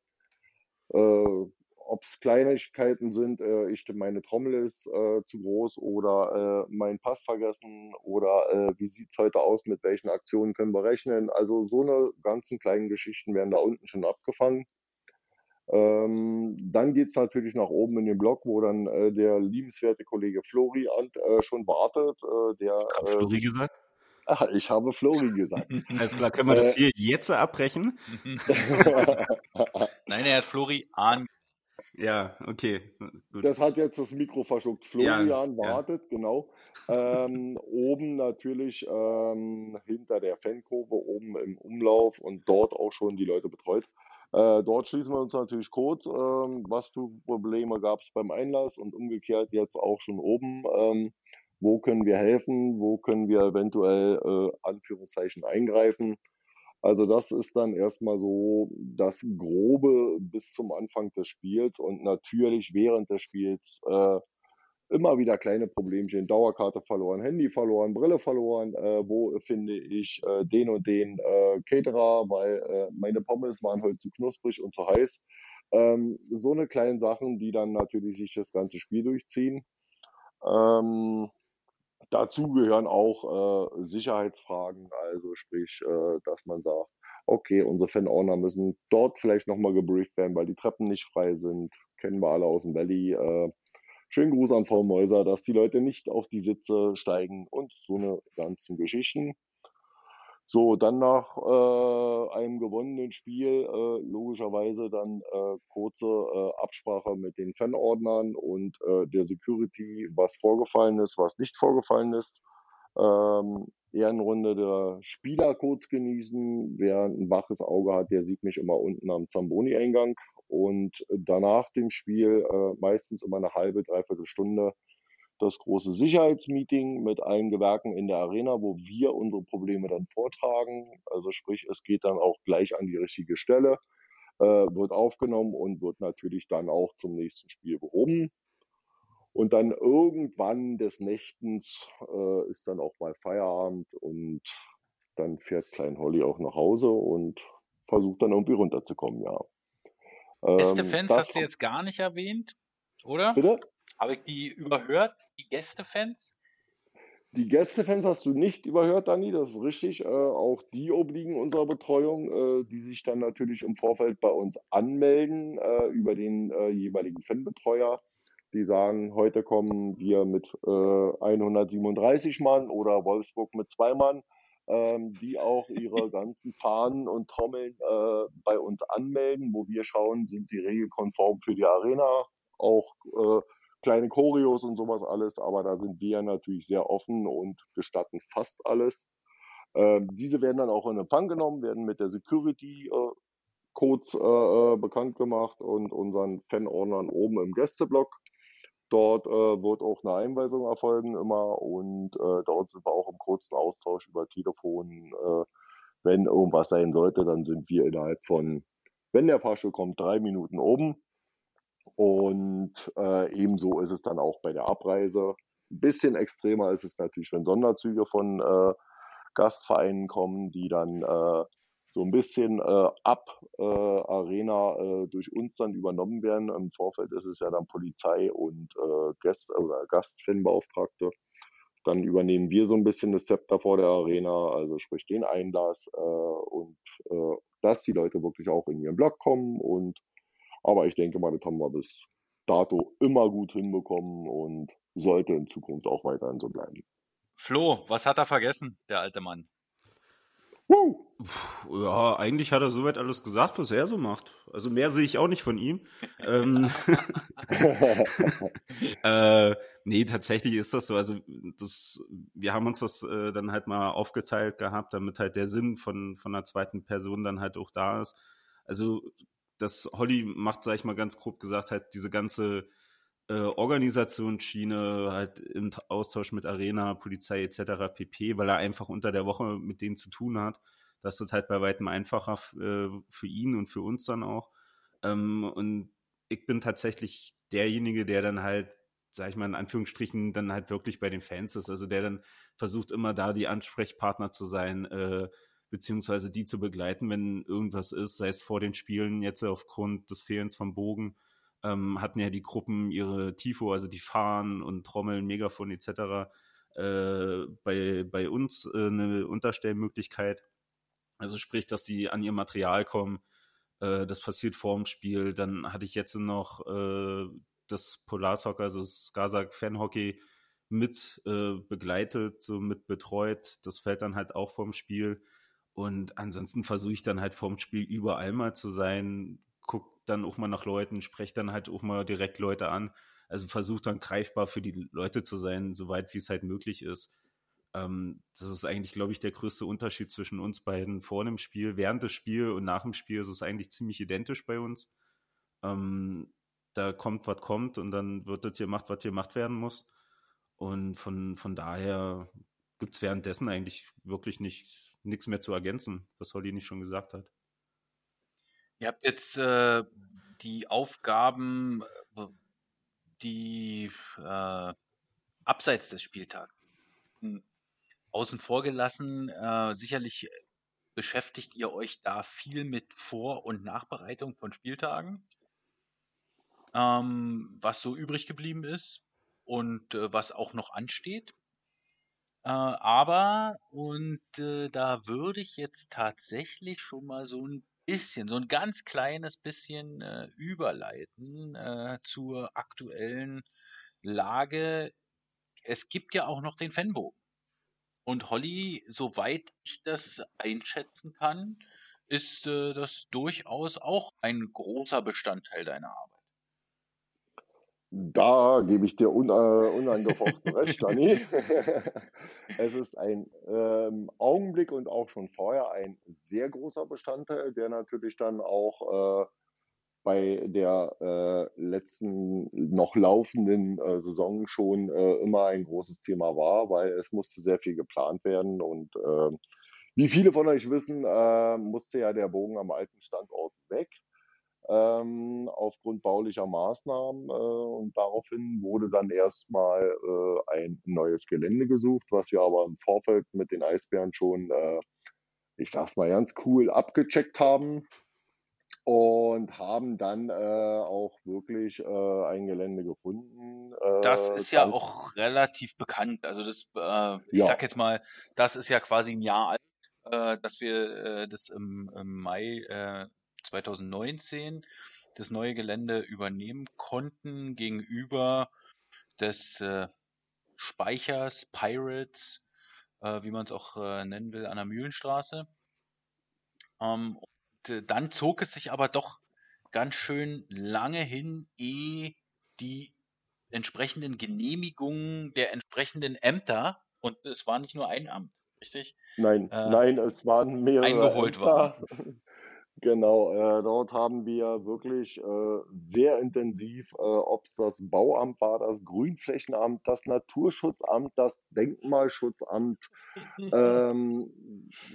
Ob es Kleinigkeiten sind, äh, ich meine Trommel ist äh, zu groß oder äh, mein Pass vergessen oder äh, wie sieht's heute aus, mit welchen Aktionen können wir rechnen. Also so eine ganzen kleinen Geschichten werden da unten schon abgefangen. Ähm, dann geht's natürlich nach oben in den Block, wo dann äh, der liebenswerte Kollege Flori an, äh, schon wartet. Äh, der,
Hab
äh,
Flori gesagt?
Ach, ich habe Flori gesagt.
Alles klar, können wir das
Äh,
hier jetzt abbrechen?
Nein, er hat Flori an.
Ja, okay. Gut.
Das hat jetzt das Mikro verschluckt. Florian
Ja, ja.
wartet, genau. Ähm, oben natürlich ähm, hinter der Fankurve, oben im Umlauf und dort auch schon die Leute betreut. Äh, dort schließen wir uns natürlich kurz. Ähm, was für Probleme gab es beim Einlass und umgekehrt jetzt auch schon oben. Ähm, wo können wir helfen? Wo können wir eventuell äh, Anführungszeichen eingreifen? Also das ist dann erstmal so das Grobe bis zum Anfang des Spiels und natürlich während des Spiels äh, immer wieder kleine Problemchen, Dauerkarte verloren, Handy verloren, Brille verloren, äh, wo finde ich äh, den und den äh, Caterer, weil äh, meine Pommes waren heute zu knusprig und zu heiß. Ähm, so eine kleinen Sachen, die dann natürlich sich das ganze Spiel durchziehen. Ähm, Dazu gehören auch äh, Sicherheitsfragen, also sprich, äh, dass man sagt, okay, unsere Fan-Owner müssen dort vielleicht nochmal gebrieft werden, weil die Treppen nicht frei sind. Kennen wir alle aus dem Valley. Äh, schönen Gruß an Frau Mäuser, dass die Leute nicht auf die Sitze steigen und so eine ganzen Geschichten. So, dann nach äh, einem gewonnenen Spiel äh, logischerweise dann äh, kurze äh, Absprache mit den Fanordnern und äh, der Security, was vorgefallen ist, was nicht vorgefallen ist. Ähm, Ehrenrunde der Spieler kurz genießen. Wer ein waches Auge hat, der sieht mich immer unten am Zamboni-Eingang. Und danach dem Spiel äh, meistens immer eine halbe, dreiviertel Stunde das große Sicherheitsmeeting mit allen Gewerken in der Arena, wo wir unsere Probleme dann vortragen. Also sprich, es geht dann auch gleich an die richtige Stelle, äh, wird aufgenommen und wird natürlich dann auch zum nächsten Spiel behoben. Und dann irgendwann des Nächtens äh, ist dann auch mal Feierabend und dann fährt Klein Holly auch nach Hause und versucht dann irgendwie runterzukommen, ja.
Beste
Ähm,
Fans hast du jetzt gar nicht erwähnt, oder?
Bitte?
Habe ich die überhört, die Gästefans?
Die Gästefans hast du nicht überhört, Dani, das ist richtig. Äh, auch die obliegen unserer Betreuung, äh, die sich dann natürlich im Vorfeld bei uns anmelden äh, über den äh, jeweiligen Fanbetreuer. Die sagen, heute kommen wir mit äh, 137 Mann oder Wolfsburg mit zwei Mann, ähm, die auch ihre ganzen Fahnen und Trommeln äh, bei uns anmelden, wo wir schauen, sind sie regelkonform für die Arena, auch äh, kleine Choreos und sowas alles, aber da sind wir natürlich sehr offen und gestatten fast alles. Ähm, diese werden dann auch in Empfang genommen, werden mit der Security äh, Codes äh, äh, bekannt gemacht und unseren Fanordnern oben im Gästeblock. Dort äh, wird auch eine Einweisung erfolgen immer und äh, dort sind wir auch im kurzen Austausch über Telefon. Äh, wenn irgendwas sein sollte, dann sind wir innerhalb von, wenn der Fahrstuhl kommt, drei Minuten oben. Und äh, ebenso ist es dann auch bei der Abreise. Ein bisschen extremer ist es natürlich, wenn Sonderzüge von äh, Gastvereinen kommen, die dann äh, so ein bisschen äh, ab äh, Arena äh, durch uns dann übernommen werden. Im Vorfeld ist es ja dann Polizei und äh, Gast oder Gastfanbeauftragte. Dann übernehmen wir so ein bisschen das Zepter vor der Arena, also sprich den Einlass äh, und äh, dass die Leute wirklich auch in ihren Block kommen und aber ich denke mal, das haben wir bis dato immer gut hinbekommen und sollte in Zukunft auch weiterhin so bleiben.
Flo, was hat er vergessen, der alte Mann?
Woo!
Ja, eigentlich hat er soweit alles gesagt, was er so macht. Also mehr sehe ich auch nicht von ihm. ähm, äh, nee, tatsächlich ist das so. Also das, wir haben uns das äh, dann halt mal aufgeteilt gehabt, damit halt der Sinn von, von einer zweiten Person dann halt auch da ist. Also das Holly macht, sag ich mal ganz grob gesagt, halt diese ganze äh, Organisationsschiene, halt im Austausch mit Arena, Polizei etc. pp, weil er einfach unter der Woche mit denen zu tun hat. Das ist halt bei weitem einfacher äh, für ihn und für uns dann auch. Ähm, und ich bin tatsächlich derjenige, der dann halt, sag ich mal in Anführungsstrichen, dann halt wirklich bei den Fans ist. Also der dann versucht immer da die Ansprechpartner zu sein, äh, beziehungsweise die zu begleiten, wenn irgendwas ist, sei es vor den Spielen, jetzt aufgrund des Fehlens vom Bogen ähm, hatten ja die Gruppen ihre Tifo, also die Fahnen und Trommeln, Megafon etc. Äh, bei, bei uns äh, eine Unterstellmöglichkeit. Also sprich, dass die an ihr Material kommen. Äh, das passiert vor dem Spiel. Dann hatte ich jetzt noch äh, das Polarsoccer, also das Skazak Fanhockey mit äh, begleitet, so mit betreut. Das fällt dann halt auch vorm Spiel. Und ansonsten versuche ich dann halt vorm Spiel überall mal zu sein, guck dann auch mal nach Leuten, spreche dann halt auch mal direkt Leute an. Also versuche dann greifbar für die Leute zu sein, soweit wie es halt möglich ist. Ähm, das ist eigentlich, glaube ich, der größte Unterschied zwischen uns beiden vor dem Spiel. Während des Spiels und nach dem Spiel ist es eigentlich ziemlich identisch bei uns. Ähm, da kommt, was kommt und dann wird das gemacht, was gemacht werden muss. Und von, von daher gibt es währenddessen eigentlich wirklich nichts mehr zu ergänzen, was Holly nicht schon gesagt hat.
Ihr habt jetzt äh, die Aufgaben, äh, die äh, abseits des Spieltags hm, außen vor gelassen. Äh, sicherlich beschäftigt ihr euch da viel mit Vor- und Nachbereitung von Spieltagen, ähm, was so übrig geblieben ist und äh, was auch noch ansteht. Äh, aber, und äh, da würde ich jetzt tatsächlich schon mal so ein bisschen, so ein ganz kleines bisschen äh, überleiten äh, zur aktuellen Lage. Es gibt ja auch noch den Fanbogen. Und Holly, soweit ich das einschätzen kann, ist äh, das durchaus auch ein großer Bestandteil deiner Arbeit.
Da gebe ich dir un, äh, unangefochten recht, Dani. es ist ein ähm, Augenblick und auch schon vorher ein sehr großer Bestandteil, der natürlich dann auch äh, bei der äh, letzten noch laufenden äh, Saison schon äh, immer ein großes Thema war, weil es musste sehr viel geplant werden und ähm, wie viele von euch wissen, äh, musste ja der Bogen am alten Standort weg ähm, aufgrund baulicher Maßnahmen. Äh, und daraufhin wurde dann erstmal äh, ein neues Gelände gesucht, was wir aber im Vorfeld mit den Eisbären schon, äh, ich sag's mal ganz cool, abgecheckt haben. Und haben dann äh, auch wirklich äh, ein Gelände gefunden.
das ist ja auch relativ bekannt. Also das, ich ja. sag jetzt mal, das ist ja quasi ein Jahr alt, dass wir das im, im Mai 2019 das neue Gelände übernehmen konnten gegenüber des äh, Speichers Pirates, äh, wie man es auch äh, nennen will, an der Mühlenstraße. Ähm, und, äh, dann zog es sich aber doch ganz schön lange hin, ehe die entsprechenden Genehmigungen der entsprechenden Ämter, und es war nicht nur ein Amt, richtig?
Nein, äh, nein, es waren mehrere
eingeholt
Ämter.
waren.
Genau, äh, dort haben wir wirklich äh, sehr intensiv, äh, ob es das Bauamt war, das Grünflächenamt, das Naturschutzamt, das Denkmalschutzamt, ähm,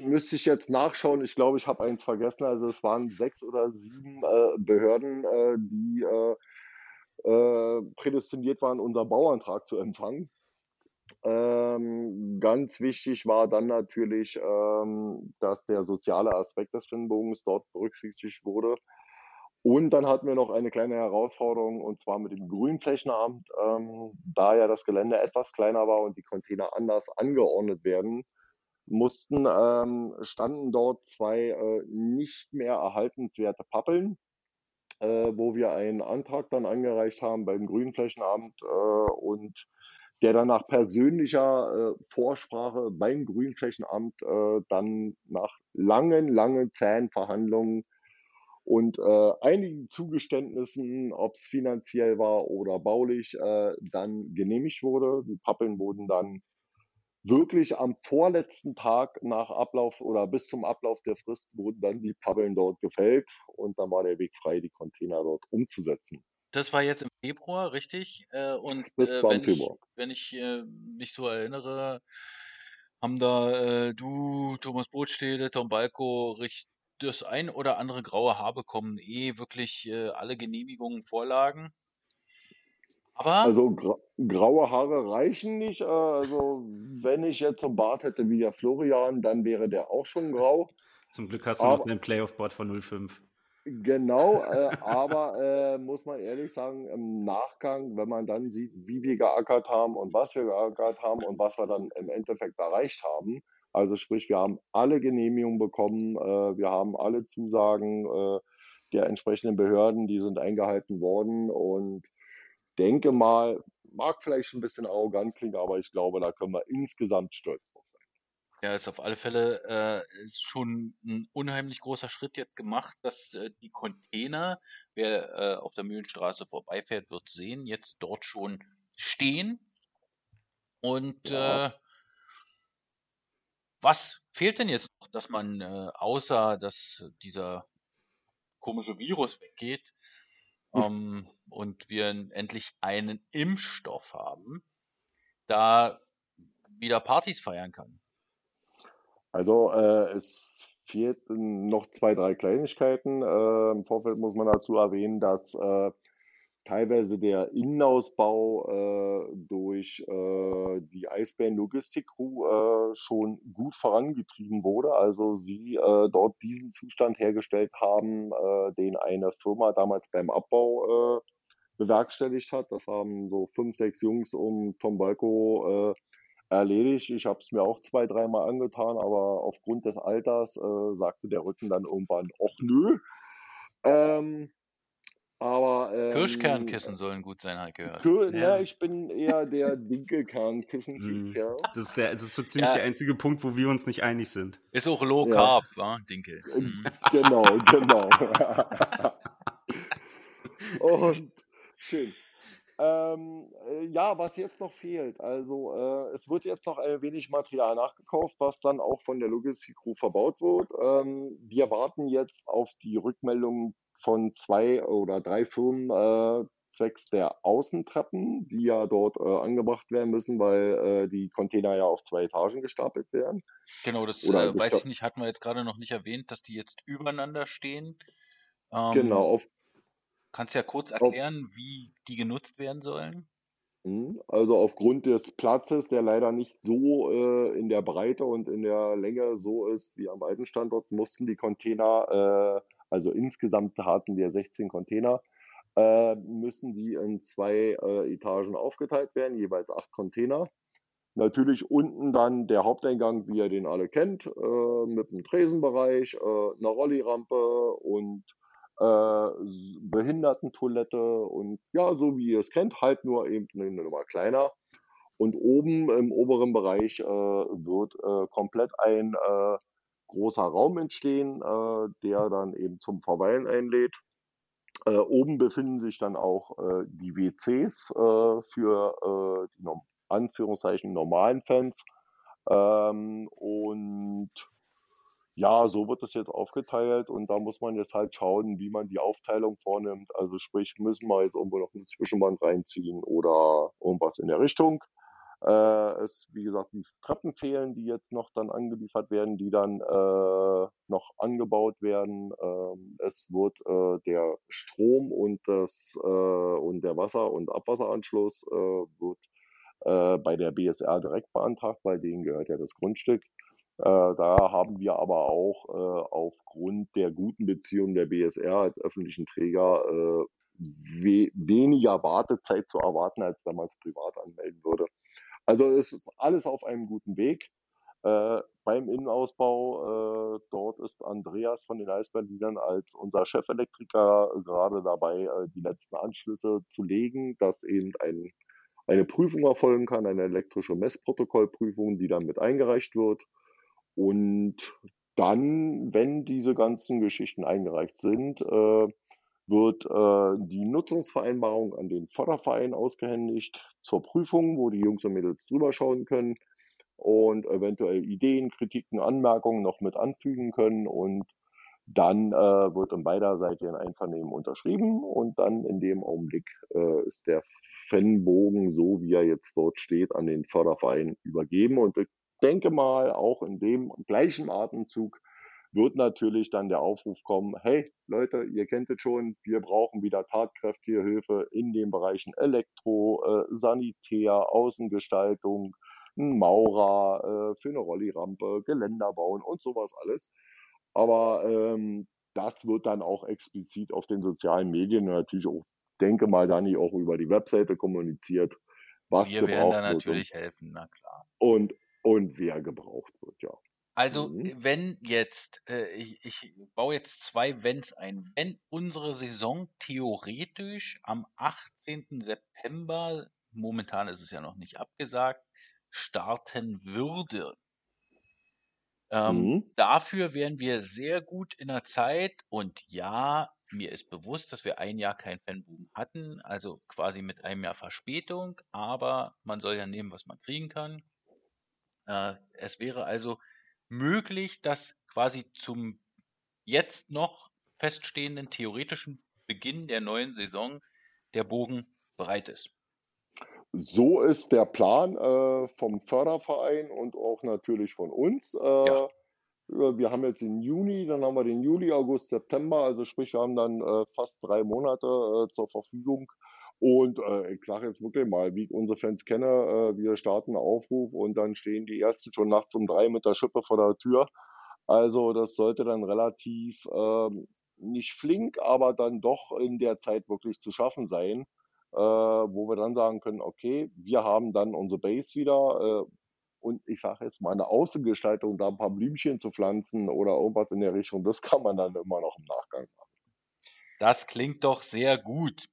müsste ich jetzt nachschauen. Ich glaube, ich habe eins vergessen. Also es waren sechs oder sieben äh, Behörden, äh, die äh, prädestiniert waren, unser Bauantrag zu empfangen. Ähm, ganz wichtig war dann natürlich, ähm, dass der soziale Aspekt des Fanbogens dort berücksichtigt wurde. Und dann hatten wir noch eine kleine Herausforderung und zwar mit dem Grünflächenamt, ähm, da ja das Gelände etwas kleiner war und die Container anders angeordnet werden mussten, ähm, standen dort zwei äh, nicht mehr erhaltenswerte Pappeln äh, wo wir einen Antrag dann angereicht haben beim Grünflächenamt äh, und der dann nach persönlicher äh, Vorsprache beim Grünflächenamt äh, dann nach langen, langen zähen Verhandlungen und äh, einigen Zugeständnissen, ob es finanziell war oder baulich, äh, dann genehmigt wurde. Die Pappeln wurden dann wirklich am vorletzten Tag nach Ablauf oder bis zum Ablauf der Frist wurden dann die Pappeln dort gefällt und dann war der Weg frei, die Container dort umzusetzen.
Das war jetzt im Februar, richtig? Äh, und
Das
äh,
war
wenn
im Februar.
ich, wenn ich äh, mich so erinnere, haben da äh, du, Thomas Botstede, Tom Balko das ein oder andere graue Haar bekommen, eh wirklich äh, alle Genehmigungen vorlagen. Aber
Also gra graue Haare reichen nicht. Äh, also wenn ich jetzt so einen Bart hätte wie der Florian, dann wäre der auch schon grau.
Zum Glück hast du noch
Aber
einen Playoff-Bot von 05.
genau, äh, aber äh, muss man ehrlich sagen, im Nachgang, wenn man dann sieht, wie wir geackert haben und was wir geackert haben und was wir dann im Endeffekt erreicht haben, also sprich, wir haben alle Genehmigungen bekommen, äh, wir haben alle Zusagen äh, der entsprechenden Behörden, die sind eingehalten worden und denke mal, mag vielleicht ein bisschen arrogant klingen, aber ich glaube, da können wir insgesamt stolz sein.
Ja, ist auf alle Fälle äh, ist schon ein unheimlich großer Schritt jetzt gemacht, dass äh, die Container, wer äh, auf der Mühlenstraße vorbeifährt, wird sehen, jetzt dort schon stehen. Und
Ja.
äh, was fehlt denn jetzt noch, dass man äh, außer dass dieser komische Virus weggeht
Hm.
ähm, und wir endlich einen Impfstoff haben, da wieder Partys feiern kann?
Also äh, es fehlten noch zwei, drei Kleinigkeiten. Äh, Im Vorfeld muss man dazu erwähnen, dass äh, teilweise der Innenausbau äh, durch äh, die Eisbären Logistik Crew äh, schon gut vorangetrieben wurde. Also sie dort diesen Zustand hergestellt haben, den eine Firma damals beim Abbau bewerkstelligt hat. Das haben so fünf, sechs Jungs um Tom Balko erledigt. Ich habe es mir auch zwei, dreimal angetan, aber aufgrund des Alters äh, sagte der Rücken dann irgendwann, och nö. Ähm, aber ähm,
Kirschkernkissen sollen gut sein, habe ich gehört.
Kir
Ja.
na, ich bin eher der Dinkelkernkissen-Typ,
Mhm.
ja.
Das ist, der, das ist so ziemlich
Ja.
der einzige Punkt, wo wir uns nicht einig sind.
Ist auch Low
Ja.
Carb, wa, Dinkel.
Äh,
Mhm.
Genau, genau. Und schön. Ähm, äh, ja, was jetzt noch fehlt, also äh, es wird jetzt noch ein wenig Material nachgekauft, was dann auch von der Logistik Crew verbaut wird. Ähm, wir warten jetzt auf die Rückmeldung von zwei oder drei Firmen äh, zwecks der Außentreppen, die ja dort äh, angebracht werden müssen, weil äh, die Container ja auf zwei Etagen gestapelt werden.
Genau, das weiß ich nicht, hatten wir jetzt gerade noch nicht erwähnt, dass die jetzt übereinander stehen. Ähm,
Genau, auf
Kannst ja kurz erklären, wie die genutzt werden sollen?
Mhm. Also aufgrund des Platzes, der leider nicht so äh, in der Breite und in der Länge so ist wie am alten Standort, mussten die Container, äh, also insgesamt hatten wir 16 Container, äh, müssen die in zwei äh, Etagen aufgeteilt werden, jeweils acht Container. Natürlich unten dann der Haupteingang, wie ihr den alle kennt, äh, mit einem Tresenbereich, äh, einer Rollirampe und äh, Behindertentoilette und ja, so wie ihr es kennt, halt nur eben eine Nummer kleiner. Und oben im oberen Bereich äh, wird äh, komplett ein äh, großer Raum entstehen, äh, der dann eben zum Verweilen einlädt. Äh, oben befinden sich dann auch die WCs für die Anführungszeichen normalen Fans. Ähm, und ja, so wird es jetzt aufgeteilt und da muss man jetzt halt schauen, wie man die Aufteilung vornimmt. Also sprich, müssen wir jetzt irgendwo noch eine Zwischenwand reinziehen oder irgendwas in der Richtung. Äh, es, wie gesagt, die Treppen fehlen, die jetzt noch dann angeliefert werden, die dann äh, noch angebaut werden. Ähm, es wird äh, der Strom und das äh, und der Wasser- und Abwasseranschluss äh, wird äh, bei der BSR direkt beantragt, weil denen gehört ja das Grundstück. Äh, da haben wir aber auch äh, aufgrund der guten Beziehung der BSR als öffentlichen Träger äh, we weniger Wartezeit zu erwarten, als es privat anmelden würde. Also es ist alles auf einem guten Weg. Äh, beim Innenausbau. Äh, dort ist Andreas von den Eisberlinern als unser Chefelektriker gerade dabei, äh, die letzten Anschlüsse zu legen, dass eben ein, eine Prüfung erfolgen kann, eine elektrische Messprotokollprüfung, die dann mit eingereicht wird. Und dann, wenn diese ganzen Geschichten eingereicht sind, äh, wird äh, die Nutzungsvereinbarung an den Förderverein ausgehändigt zur Prüfung, wo die Jungs und Mädels drüber schauen können und eventuell Ideen, Kritiken, Anmerkungen noch mit anfügen können und dann äh, wird in beiderseitigen Einvernehmen unterschrieben und dann in dem Augenblick äh, ist der Fanbogen, so wie er jetzt dort steht, an den Förderverein übergeben. Und denke mal, auch in dem gleichen Atemzug wird natürlich dann der Aufruf kommen, hey Leute, ihr kennt es schon, wir brauchen wieder tatkräftige Hilfe in den Bereichen Elektro, äh, Sanitär, Außengestaltung, ein Maurer äh, für eine Rollirampe, Geländer bauen und sowas alles. Aber ähm, das wird dann auch explizit auf den sozialen Medien und natürlich auch, denke mal, Dani, auch über die Webseite kommuniziert, was
Wir werden da natürlich helfen, na klar.
Und, und wer gebraucht wird, ja.
Also, mhm. wenn jetzt, äh, ich, ich baue jetzt zwei Wenns ein, wenn unsere Saison theoretisch am 18. September, momentan ist es ja noch nicht abgesagt, starten würde. Ähm, mhm. Dafür wären wir sehr gut in der Zeit und ja, mir ist bewusst, dass wir ein Jahr kein Fanboom hatten, also quasi mit einem Jahr Verspätung, aber man soll ja nehmen, was man kriegen kann. Äh, es wäre also möglich, dass quasi zum jetzt noch feststehenden theoretischen Beginn der neuen Saison der Bogen bereit ist.
So ist der Plan äh, vom Förderverein und auch natürlich von uns. Äh, ja. Wir haben jetzt den Juni, dann haben wir den Juli, August, September, also sprich, wir haben dann äh, fast drei Monate äh, zur Verfügung. Und äh, ich sage jetzt wirklich mal, wie ich unsere Fans kenne, äh, wir starten Aufruf und dann stehen die ersten schon nachts um drei mit der Schippe vor der Tür. Also das sollte dann relativ ähm, nicht flink, aber dann doch in der Zeit wirklich zu schaffen sein äh, wo wir dann sagen können, okay, wir haben dann unsere Base wieder äh, und ich sage jetzt mal eine Außengestaltung, da ein paar Blümchen zu pflanzen oder irgendwas in der Richtung, das kann man dann immer noch im Nachgang machen.
Das klingt doch sehr gut.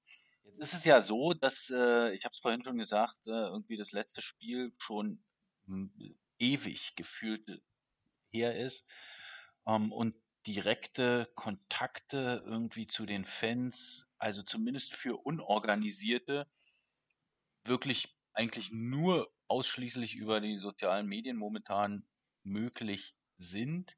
Jetzt ist es ja so, dass, äh, ich habe es vorhin schon gesagt, äh, irgendwie das letzte Spiel schon hm, ewig gefühlt her ist. Ähm, und direkte Kontakte irgendwie zu den Fans, also zumindest für Unorganisierte, wirklich eigentlich nur ausschließlich über die sozialen Medien momentan möglich sind.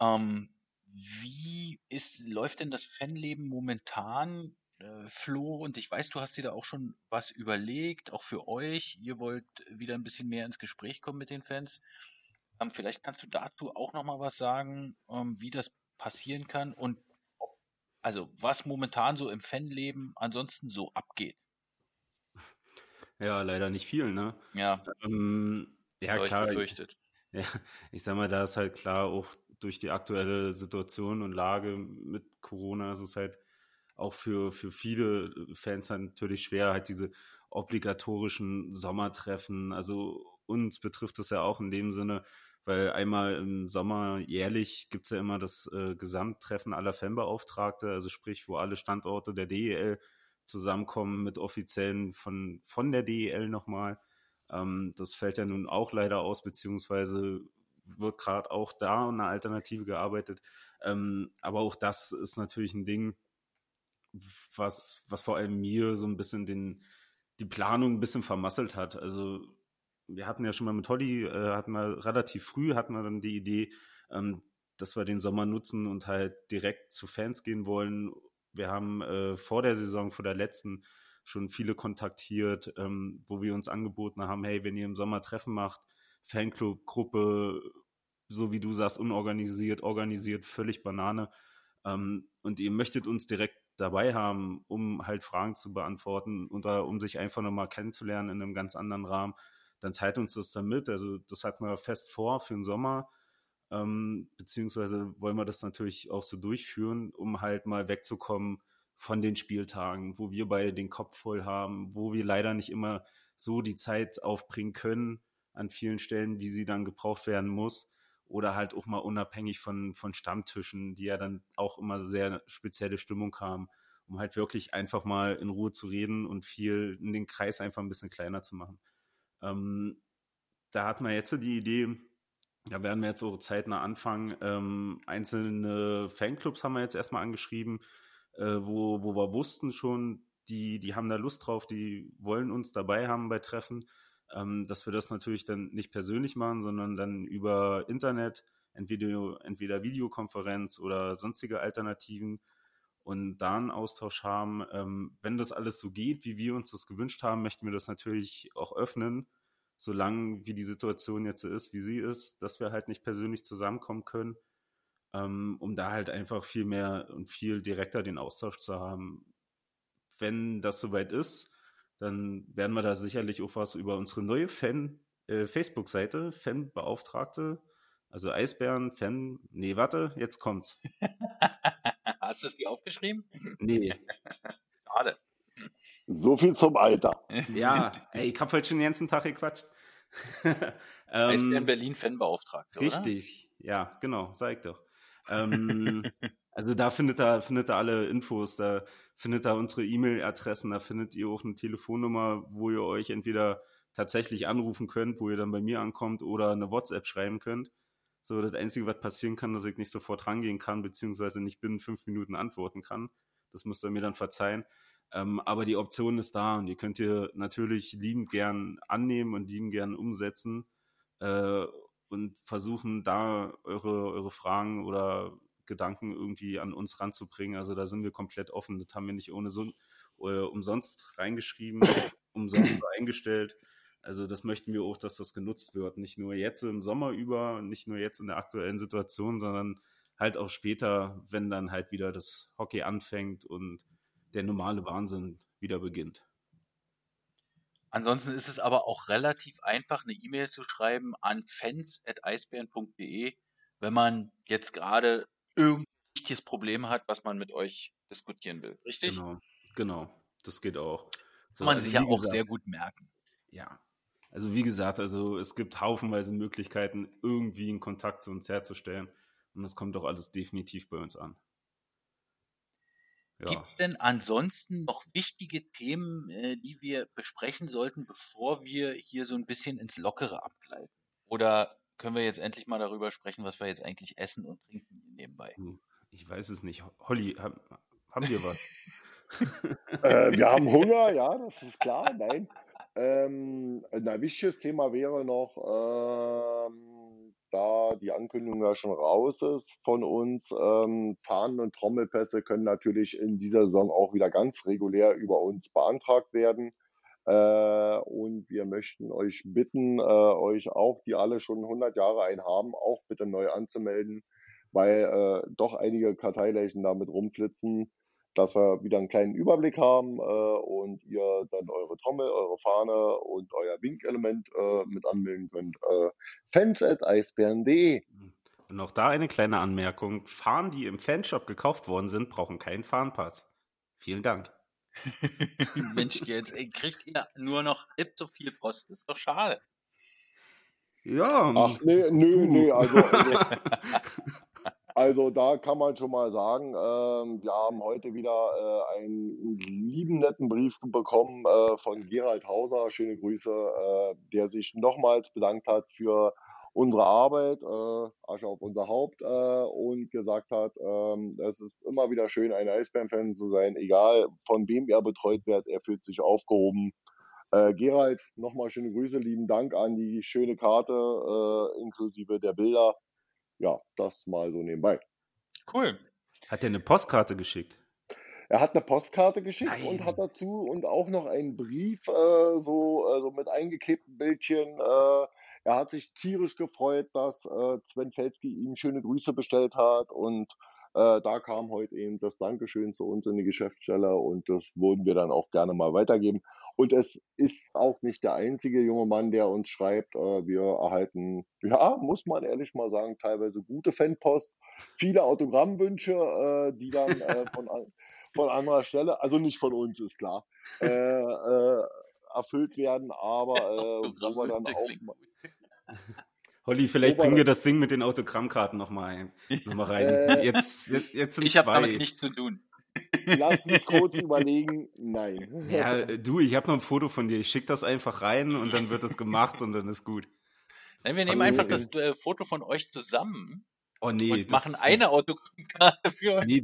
Ähm, wie ist, läuft denn das Fanleben momentan, äh, Flo? Und ich weiß, du hast dir da auch schon was überlegt, auch für euch. Ihr wollt wieder ein bisschen mehr ins Gespräch kommen mit den Fans. Ähm, vielleicht kannst du dazu auch noch mal was sagen, ähm, wie das passieren kann und ob, also was momentan so im Fanleben ansonsten so abgeht.
Ja, leider nicht viel, ne?
Ja.
Ähm, ja, klar.
Befürchtet.
Ich, ja, ich sag mal, da ist halt klar, auch durch die aktuelle Situation und Lage mit Corona ist es halt auch für, für viele Fans halt natürlich schwer, halt diese obligatorischen Sommertreffen. Also uns betrifft das ja auch in dem Sinne, weil einmal im Sommer jährlich gibt es ja immer das äh, Gesamttreffen aller Fanbeauftragte, also sprich, wo alle Standorte der DEL zusammenkommen mit Offiziellen von, von der DEL nochmal. Ähm, das fällt ja nun auch leider aus, beziehungsweise wird gerade auch da eine Alternative gearbeitet. Ähm, aber auch das ist natürlich ein Ding, was, was vor allem mir so ein bisschen den, die Planung ein bisschen vermasselt hat. Also wir hatten ja schon mal mit Holly, äh, hatten wir relativ früh, hatten wir dann die Idee, ähm, dass wir den Sommer nutzen und halt direkt zu Fans gehen wollen. Wir haben äh, vor der Saison, vor der letzten, schon viele kontaktiert, ähm, wo wir uns angeboten haben, hey, wenn ihr im Sommer Treffen macht, Fanclub-Gruppe, so wie du sagst, unorganisiert, organisiert, völlig Banane. Ähm, und ihr möchtet uns direkt dabei haben, um halt Fragen zu beantworten oder um sich einfach nochmal kennenzulernen in einem ganz anderen Rahmen, dann teilt uns das dann mit. Also das hatten wir fest vor für den Sommer. Ähm, beziehungsweise wollen wir das natürlich auch so durchführen, um halt mal wegzukommen von den Spieltagen, wo wir beide den Kopf voll haben, wo wir leider nicht immer so die Zeit aufbringen können, an vielen Stellen, wie sie dann gebraucht werden muss. Oder halt auch mal unabhängig von, von Stammtischen, die ja dann auch immer sehr spezielle Stimmung haben, um halt wirklich einfach mal in Ruhe zu reden und viel in den Kreis einfach ein bisschen kleiner zu machen. Ähm, da hat man jetzt so die Idee, da werden wir jetzt so zeitnah anfangen. Ähm, einzelne Fanclubs haben wir jetzt erstmal angeschrieben, äh, wo, wo wir wussten schon, die, die haben da Lust drauf, die wollen uns dabei haben bei Treffen, ähm, dass wir das natürlich dann nicht persönlich machen, sondern dann über Internet, entweder, entweder Videokonferenz oder sonstige Alternativen und da einen Austausch haben. Ähm, wenn das alles so geht, wie wir uns das gewünscht haben, möchten wir das natürlich auch öffnen, solange wie die Situation jetzt ist, wie sie ist, dass wir halt nicht persönlich zusammenkommen können, ähm, um da halt einfach viel mehr und viel direkter den Austausch zu haben wenn das soweit ist, dann werden wir da sicherlich auch was über unsere neue Fan, äh, Facebook-Seite, Fanbeauftragte, also Eisbären, Fan, nee, warte, jetzt kommt's.
Hast du es dir aufgeschrieben?
Nee.
Schade.
So viel zum Alter.
Ja, ey, ich hab heute schon den ganzen Tag gequatscht. ähm,
Eisbären Berlin Fanbeauftragte,
Richtig, oder? ja, genau, sag ich doch. Ähm, also da findet er, findet er alle Infos, da findet er unsere E-Mail-Adressen, da findet ihr auch eine Telefonnummer, wo ihr euch entweder tatsächlich anrufen könnt, wo ihr dann bei mir ankommt oder eine WhatsApp schreiben könnt. So, das Einzige, was passieren kann, dass ich nicht sofort rangehen kann, beziehungsweise nicht binnen fünf Minuten antworten kann. Das müsst ihr mir dann verzeihen. Ähm, aber die Option ist da und die könnt ihr natürlich liebend gern annehmen und liebend gern umsetzen äh, und versuchen, da eure, eure Fragen oder Gedanken irgendwie an uns ranzubringen. Also da sind wir komplett offen. Das haben wir nicht ohne so äh, umsonst reingeschrieben, umsonst eingestellt. Also das möchten wir auch, dass das genutzt wird. Nicht nur jetzt im Sommer über, nicht nur jetzt in der aktuellen Situation, sondern halt auch später, wenn dann halt wieder das Hockey anfängt und der normale Wahnsinn wieder beginnt.
Ansonsten ist es aber auch relativ einfach, eine E-Mail zu schreiben an fans.eisbären.de, wenn man jetzt gerade irgendein wichtiges Problem hat, was man mit euch diskutieren will. Richtig?
Genau, genau. Das geht auch.
So, Kann man also sich ja auch gesagt, sehr gut merken.
Ja. Also wie gesagt, also es gibt haufenweise Möglichkeiten, irgendwie einen Kontakt zu uns herzustellen. Und das kommt doch alles definitiv bei uns an.
Ja. Gibt es denn ansonsten noch wichtige Themen, äh, die wir besprechen sollten, bevor wir hier so ein bisschen ins Lockere abgleiten? Oder können wir jetzt endlich mal darüber sprechen, was wir jetzt eigentlich essen und trinken nebenbei?
Ich weiß es nicht. Holly, haben, haben wir was?
äh, wir haben Hunger, ja, das ist klar. Nein. Ähm, ein wichtiges Thema wäre noch, ähm, da die Ankündigung ja schon raus ist von uns, ähm, Fahnen und Trommelpässe können natürlich in dieser Saison auch wieder ganz regulär über uns beantragt werden. Äh, und wir möchten euch bitten, äh, euch auch, die alle schon 100 Jahre ein haben, auch bitte neu anzumelden, weil äh, doch einige Karteileichen damit rumflitzen, dass wir wieder einen kleinen Überblick haben äh, und ihr dann eure Trommel, eure Fahne und euer Winkelement äh, mit anmelden könnt. Äh, fans at eisbären.de.
Und auch da eine kleine Anmerkung. Fahnen, die im Fanshop gekauft worden sind, brauchen keinen Fahnenpass. Vielen Dank.
Mensch, jetzt ey, kriegt ihr nur noch so viel Post. ist doch schade.
Ja. Ach nee, nö, nee, also, also, also, da kann man schon mal sagen, ähm, wir haben heute wieder äh, einen lieben netten Brief bekommen äh, von Gerald Hauser, schöne Grüße, äh, der sich nochmals bedankt hat für unsere Arbeit, äh, Asche auf unser Haupt äh, und gesagt hat, ähm, es ist immer wieder schön, ein Eisbären-Fan zu sein, egal von wem er betreut wird, er fühlt sich aufgehoben. Äh, Gerald, nochmal schöne Grüße, lieben Dank an die schöne Karte äh, inklusive der Bilder. Ja, das mal so nebenbei.
Cool.
Hat er eine Postkarte geschickt?
Er hat eine Postkarte geschickt Nein. und hat dazu und auch noch einen Brief, äh, so also mit eingeklebten Bildchen, äh, er hat sich tierisch gefreut, dass äh, Sven Felski ihm schöne Grüße bestellt hat und äh, da kam heute eben das Dankeschön zu uns in die Geschäftsstelle und das würden wir dann auch gerne mal weitergeben. Und es ist auch nicht der einzige junge Mann, der uns schreibt. Äh, wir erhalten, ja, muss man ehrlich mal sagen, teilweise gute Fanpost, viele Autogrammwünsche, äh, die dann äh, von, von anderer Stelle, also nicht von uns, ist klar, äh, äh, erfüllt werden, aber wo wir dann auch.
Holly, vielleicht
Ober-
bringen wir das Ding mit den Autogrammkarten nochmal. Noch mal rein.
Äh,
jetzt, jetzt, jetzt sind
Ich habe damit nichts zu tun.
Lass mich kurz überlegen. Nein.
Ja, du, ich habe noch ein Foto von dir. Ich schicke das einfach rein und dann wird das gemacht und dann ist gut.
Nein, wir nehmen
Hallo.
einfach das äh, Foto von euch zusammen
Oh nee.
und machen eine Autogrammkarte für euch.
Nee,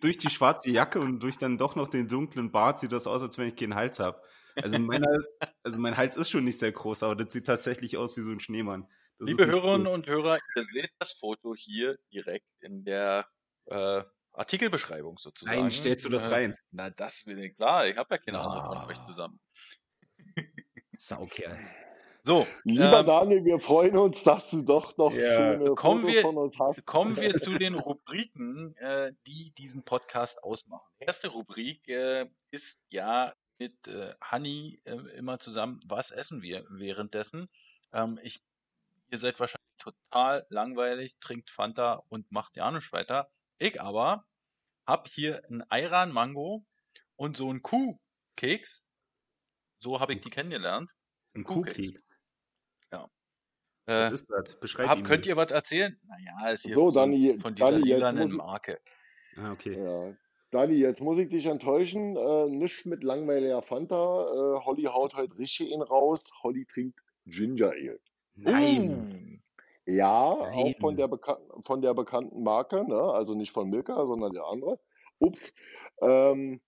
durch die schwarze Jacke und durch dann doch noch den dunklen Bart sieht das aus, als wenn ich keinen Hals habe. Also, meiner, also mein Hals ist schon nicht sehr groß, aber das sieht tatsächlich aus wie so ein Schneemann. Das
Liebe Hörerinnen
cool.
und Hörer, ihr seht das Foto hier direkt in der äh, Artikelbeschreibung sozusagen.
Nein, stellst du das
Äh,
rein?
Na, das will ich, klar. Ich habe ja keine Ahnung
Ah.
von euch zusammen.
Saukerl.
So,
Lieber
ähm,
Daniel, wir freuen uns, dass du doch noch
Ja.
schöne
Kommen
Fotos
wir-
von uns hast.
kommen wir zu den Rubriken, äh, die diesen Podcast ausmachen. Die erste Rubrik äh, ist ja mit äh, Hanni äh, immer zusammen, was essen wir währenddessen. Ähm, ich, ihr seid wahrscheinlich total langweilig, trinkt Fanta und macht ja nicht weiter. Ich aber hab hier einen Ayran Mango und so einen Kuhkeks. So habe ich die kennengelernt.
Ein
Kuhkeks.
Kuhkeks.
Äh,
Was ist das? Beschreib
hab, könnt
mir.
ihr was erzählen? Naja, ist hier
So,
von,
Dani,
von dieser
Dani, jetzt
lilanen Marke.
Ah, okay.
Ja. Dani, jetzt muss ich dich enttäuschen. Äh, nicht mit langweiliger Fanta. Äh, Holly haut heute richtig ihn raus. Holly trinkt Ginger Ale.
Nein.
Ja,
Nein.
auch von der, von der bekannten Marke, ne? Also nicht von Milka, sondern der andere. Ups. Ähm,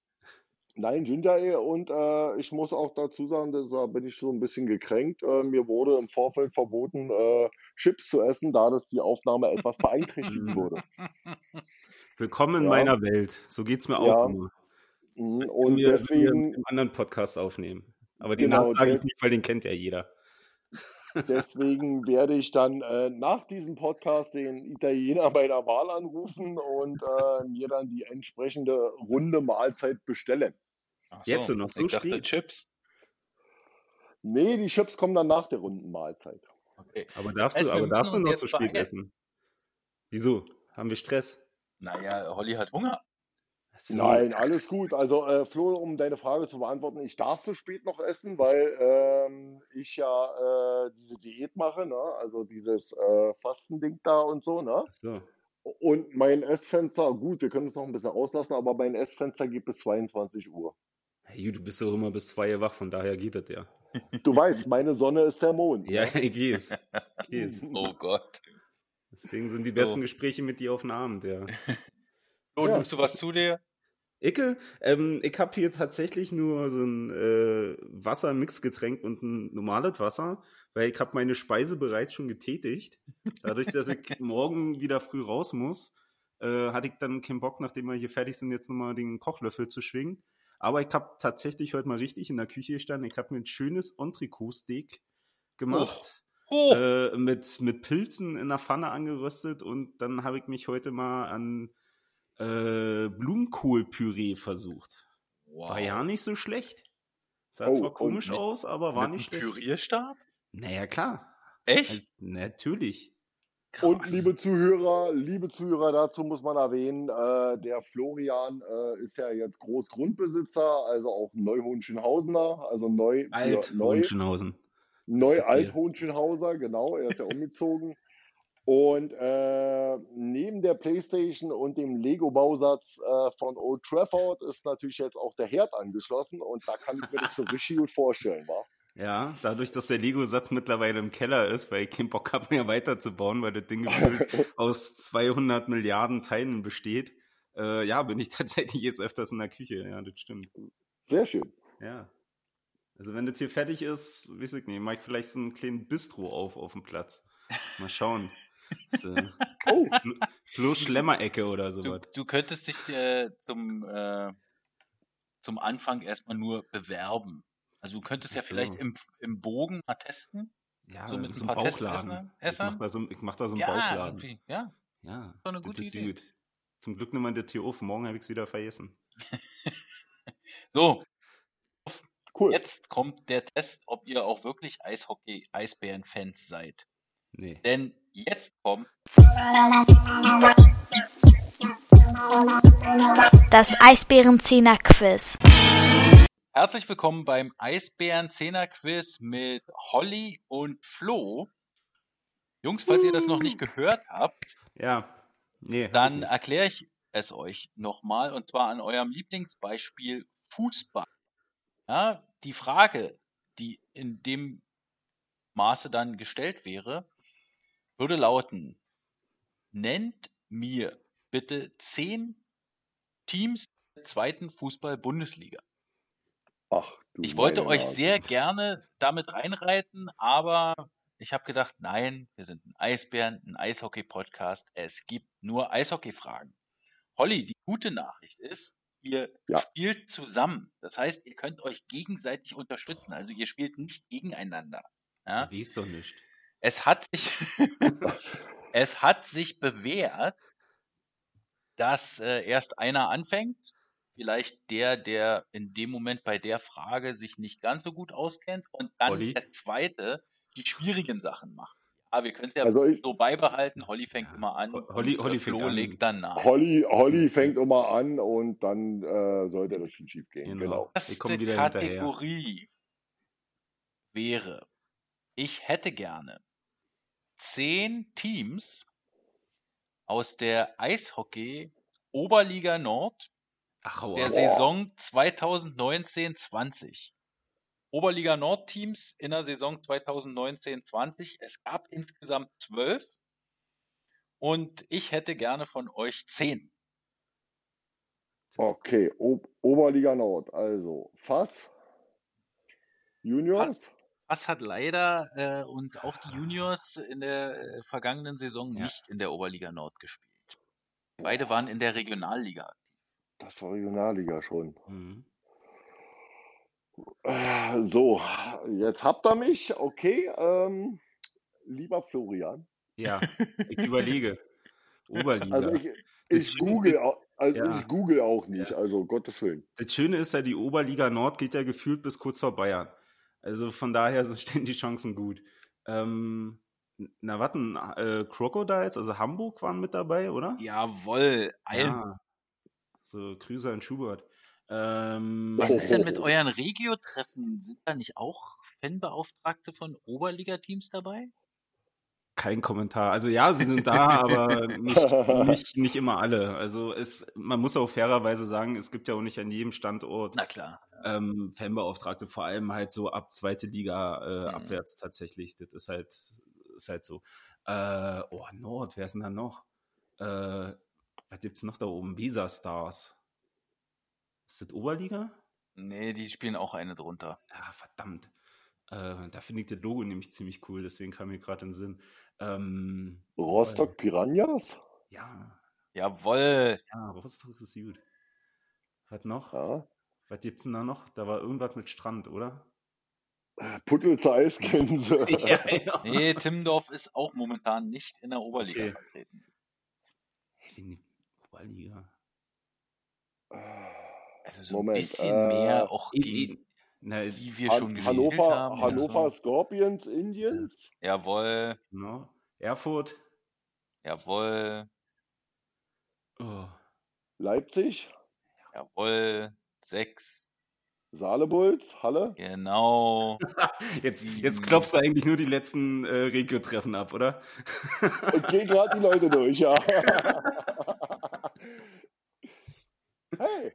nein, Ginger Ale. Und äh, ich muss auch dazu sagen, dass, da bin ich so ein bisschen gekränkt. Äh, mir wurde im Vorfeld verboten, äh, Chips zu essen, da das die Aufnahme etwas beeinträchtigen würde.
Willkommen in
Ja.
meiner Welt. So geht's mir
Ja.
auch immer.
Mhm, Und
wir,
deswegen,
einen anderen Podcast aufnehmen. Aber den
Genau,
Namen sage ich nicht, weil den kennt ja jeder.
deswegen werde ich dann äh, nach diesem Podcast den Italiener bei der Wahl anrufen und äh, mir dann die entsprechende runde Mahlzeit bestellen.
Ach
Jetzt so noch so
ich dachte
spät?
Chips.
Nee, die Chips kommen dann nach der runden Mahlzeit.
Okay.
Aber darfst
Also,
du,
wir
aber darfst du noch
jetzt
so spät
beeilen.
essen? Wieso? Haben wir Stress?
Naja, Holly hat Hunger.
So.
Nein, alles gut. Also äh, Flo, um deine Frage zu beantworten, ich darf so spät noch essen, weil ähm, ich ja äh, diese Diät mache, ne? also dieses äh, Fastending da und so. Ne?
So.
Und mein Essfenster, gut, wir können es noch ein bisschen auslassen, aber mein Essfenster geht bis 22 Uhr.
Hey, du bist doch immer bis zwei Uhr wach, von daher geht das ja.
Du weißt, meine Sonne ist der Mond.
Ja, ich geh's. Ich geh's.
Oh Gott.
Deswegen sind die besten
So.
Gespräche mit dir auf den Abend, ja.
So,
Ja.
nimmst du was zu dir?
Icke, ähm, ich habe hier tatsächlich nur so ein äh, Wassermixgetränk und ein normales Wasser, weil ich habe meine Speise bereits schon getätigt. Dadurch, dass ich morgen wieder früh raus muss, äh, hatte ich dann keinen Bock, nachdem wir hier fertig sind, jetzt nochmal den Kochlöffel zu schwingen. Aber ich habe tatsächlich heute mal richtig in der Küche gestanden. Ich habe mir ein schönes Entrecot-Steak gemacht.
Oh,
Äh, mit, mit Pilzen in der Pfanne angeröstet und dann habe ich mich heute mal an äh, Blumenkohlpüree versucht.
wow.
War ja nicht so schlecht. Sah
Oh,
zwar
und
komisch
mit-
aus, aber war
Mit
nicht schlecht.
Pürierstab?
Naja, klar.
Echt?
Halt, natürlich.
Und
Krass.
liebe Zuhörer, liebe Zuhörer, dazu muss man erwähnen, äh, der Florian äh, ist ja jetzt Großgrundbesitzer, also auch Neuhohenschönhausener, also neu,
Alt
neu,
Hohenschönhausen.
Neu
ist okay.
Althohenschönhauser, genau, er ist ja umgezogen. Und äh, neben der Playstation und dem Lego-Bausatz äh, von Old Trafford ist natürlich jetzt auch der Herd angeschlossen und da kann ich mir das so richtig gut vorstellen, wa?
Ja, dadurch, dass der Lego-Satz mittlerweile im Keller ist, weil ich keinen Bock habe, mehr weiterzubauen, weil das Ding aus 200 Milliarden Teilen besteht. Äh, ja, bin ich tatsächlich jetzt öfters in der Küche. Ja, das stimmt.
Sehr schön.
Ja. Also wenn das hier fertig ist, weiß ich nicht, mach ich vielleicht so einen kleinen Bistro auf auf dem Platz. Mal schauen. So,
Oh,
Flo- Schlemmer-Ecke oder
Du,
sowas.
du könntest dich äh, zum, äh, zum Anfang erstmal nur bewerben. Also du könntest ja
so.
vielleicht im, im Bogen mal testen.
Ja,
so mit
so
ein
ein
paar
Bauchladen. Ich mach
Essern?
da so, ich mach da so einen
ja,
Bauchladen.
irgendwie. Ja.
Ja,
doch eine
das
gute
ist
Idee.
gut. Zum Glück nimmt man das hier auf. Morgen habe ich es wieder vergessen.
So,
cool.
jetzt kommt der Test, ob ihr auch wirklich Eishockey-Eisbären-Fans seid.
Nee.
Denn jetzt kommt
Das Eisbärenzehner Quiz.
Herzlich willkommen beim Eisbären 10er Quiz mit Holly und Flo. Jungs, falls ihr das noch nicht gehört habt,
Ja. Nee.
dann erkläre ich es euch nochmal und zwar an eurem Lieblingsbeispiel Fußball. Ja, die Frage, die in dem Maße dann gestellt wäre, würde lauten, nennt mir bitte zehn Teams der zweiten Fußball-Bundesliga.
Ach, du
Ich wollte euch
Nase.
sehr gerne damit reinreiten, aber ich habe gedacht, nein, wir sind ein Eisbären, ein Eishockey-Podcast. Es gibt nur Eishockey-Fragen. Holly, die gute Nachricht ist, ihr
Ja.
spielt zusammen. Das heißt, ihr könnt euch gegenseitig unterstützen. Also ihr spielt nicht gegeneinander. Ja?
Wie ist doch nicht.
Es hat sich, es hat sich bewährt, dass äh, erst einer anfängt, vielleicht der, der in dem Moment bei der Frage sich nicht ganz so gut auskennt, und dann
Olli?
der zweite die schwierigen Sachen macht. Ja, wir können es ja
Also ich,
so beibehalten. Holly fängt immer an.
Holly-
und,
Holly fängt
Flo
an.
legt dann nach.
Holly, Holly fängt immer an und dann äh, sollte das schon schief gehen.
Genau.
Genau.
Erste
wieder hinterher.
Kategorie wäre, ich hätte gerne zehn Teams aus der Eishockey Oberliga Nord
Ach, hau
der. Saison 2019-20. Oberliga Nord Teams in der Saison 2019-20. Es gab insgesamt zwölf und ich hätte gerne von euch zehn.
Okay, o Oberliga Nord, also Fass, Juniors,
Das hat leider äh, und auch die Juniors in der äh, vergangenen Saison
Ja.
nicht in der Oberliga Nord gespielt. Beide waren in der Regionalliga.
das war Regionalliga schon.
Mhm.
So, jetzt habt ihr mich, okay. Ähm, lieber Florian,
Ja, ich überlege. Oberliga.
also ich, ich google,
ist-
au- also
Ja.
ich google auch nicht,
Ja.
also Gottes Willen.
Das Schöne ist ja, die Oberliga Nord geht ja gefühlt bis kurz vor Bayern. Also von daher sind- stehen die Chancen gut. Ähm, na, warten, äh, Crocodiles, also Hamburg waren mit dabei, oder?
Jawohl, Alm.
Ja. So, Krüser und Schubert. Ähm,
Was ist denn mit
Oh.
euren Regio-Treffen? Sind da nicht auch Fanbeauftragte von Oberliga-Teams dabei?
Kein Kommentar. Also ja, sie sind da, aber nicht, nicht, nicht immer alle. Also es, man muss auch fairerweise sagen, es gibt ja auch nicht an jedem Standort
Na klar.
ähm, Fanbeauftragte, vor allem halt so ab zweite Liga äh,
Mhm.
abwärts tatsächlich. Das ist halt, ist halt so. Äh, oh, Nord, wer ist denn da noch? Äh, was gibt's noch da oben? Visa Stars. Ist das Oberliga?
Nee, die spielen auch eine drunter.
Ja, verdammt. Äh, da finde ich das Logo nämlich ziemlich cool, deswegen kam mir gerade in den Sinn. Ähm,
Rostock Piranhas?
ja,
Jawohl.
ja, Rostock ist gut. Was noch?
Ja.
Was gibt's denn da noch? Da war irgendwas mit Strand, oder?
Puttelzer Eisgänse.
ja, ja.
Nee, Timmendorf ist auch momentan nicht in der Oberliga
Okay.
vertreten.
Hey, wie die Oberliga.
Also so
Moment,
ein bisschen
äh,
mehr auch gegen
Na,
die wir
Han
schon gespielt
Hannover,
haben.
Hannover
Also,
Scorpions Indians?
jawohl,
genau. Erfurt.
jawohl,
Oh.
Leipzig?
jawohl. Sechs.
Saarlebulls? Halle?
Genau.
Jetzt, jetzt klopfst du eigentlich nur die letzten äh, Regio-Treffen ab, oder?
Ich gehe gerade die Leute durch, ja. hey,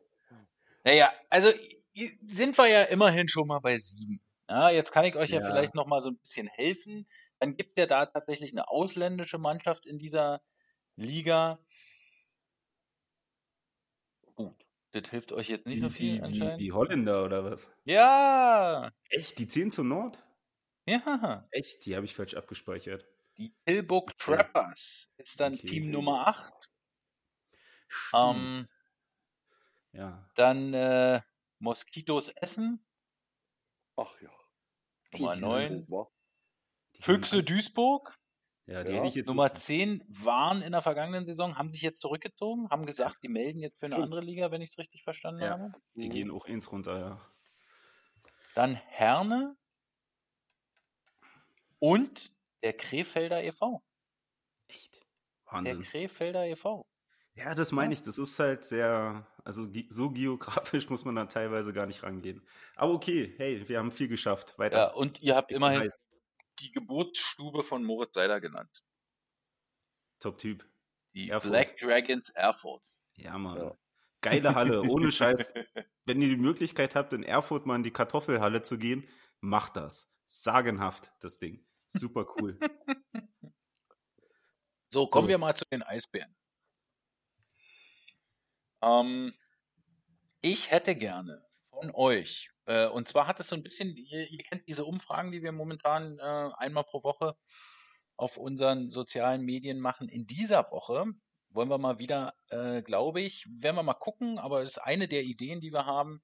Naja, also sind wir ja immerhin schon mal bei sieben. Ja, jetzt kann ich euch ja,
Ja.
vielleicht noch mal so ein bisschen helfen. Dann gibt ja da tatsächlich eine ausländische Mannschaft in dieser Liga. Gut, das hilft euch jetzt nicht
Die,
so viel
die, die,
anscheinend.
die Holländer, oder was?
Ja,
Echt? Die 10 zur Nord?
ja.
Echt? Die habe ich falsch abgespeichert.
Die Tilburg
Okay.
Trappers ist dann
Okay.
Team Nummer 8.
Stimmt.
Ähm,
ja.
dann äh, Moskitos Essen,
ach ja.
Nummer
Die-
9.
War-
Die
Füchse Duisburg,
Ja, die
Ja.
hätte ich jetzt.
Nummer 10 waren in der vergangenen Saison, haben sich jetzt zurückgezogen, haben gesagt, die melden jetzt für eine andere Liga, wenn ich es richtig verstanden
Ja.
habe.
Die gehen auch eins runter, ja.
Dann Herne und der Krefelder e.V.
Echt?
Der
Wahnsinn.
Krefelder e e.V.
Ja, das meine ich. Das ist halt sehr, also so geografisch muss man da teilweise gar nicht rangehen. Aber okay, hey, wir haben viel geschafft. Weiter.
Ja, und ihr habt immerhin
heiß.
die Geburtsstube von Moritz Seider genannt.
Top-Typ.
Die
Erfurt.
Black Dragons Erfurt.
Ja, Mann.
Ja.
Geile Halle, ohne Scheiß. Wenn ihr die Möglichkeit habt, in Erfurt mal in die Kartoffelhalle zu gehen, macht das. Sagenhaft, das Ding. Super cool.
So, kommen
So.
wir mal zu den Eisbären. Ähm, ich hätte gerne von euch, äh, und zwar hat es so ein bisschen, ihr, ihr kennt diese Umfragen, die wir momentan äh, einmal pro Woche auf unseren sozialen Medien machen. In dieser Woche wollen wir mal wieder, äh, glaube ich, werden wir mal gucken, aber das ist eine der Ideen, die wir haben,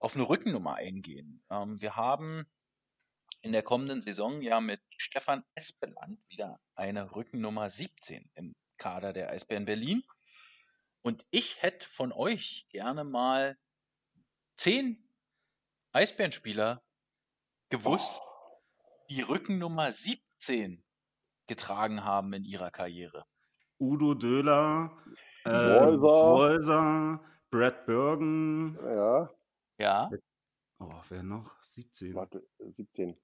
auf eine Rückennummer eingehen. Ähm, wir haben in der kommenden Saison ja mit Stefan Espeland wieder eine Rückennummer 17 im Kader der Eisbären Berlin. Und ich hätte von euch gerne mal zehn Eisbärenspieler gewusst, die Rückennummer 17 getragen haben in ihrer Karriere.
Udo Döhler, äh, Brad Bergen.
Ja,
Ja,
Oh, wer noch? 17.
warte, 17.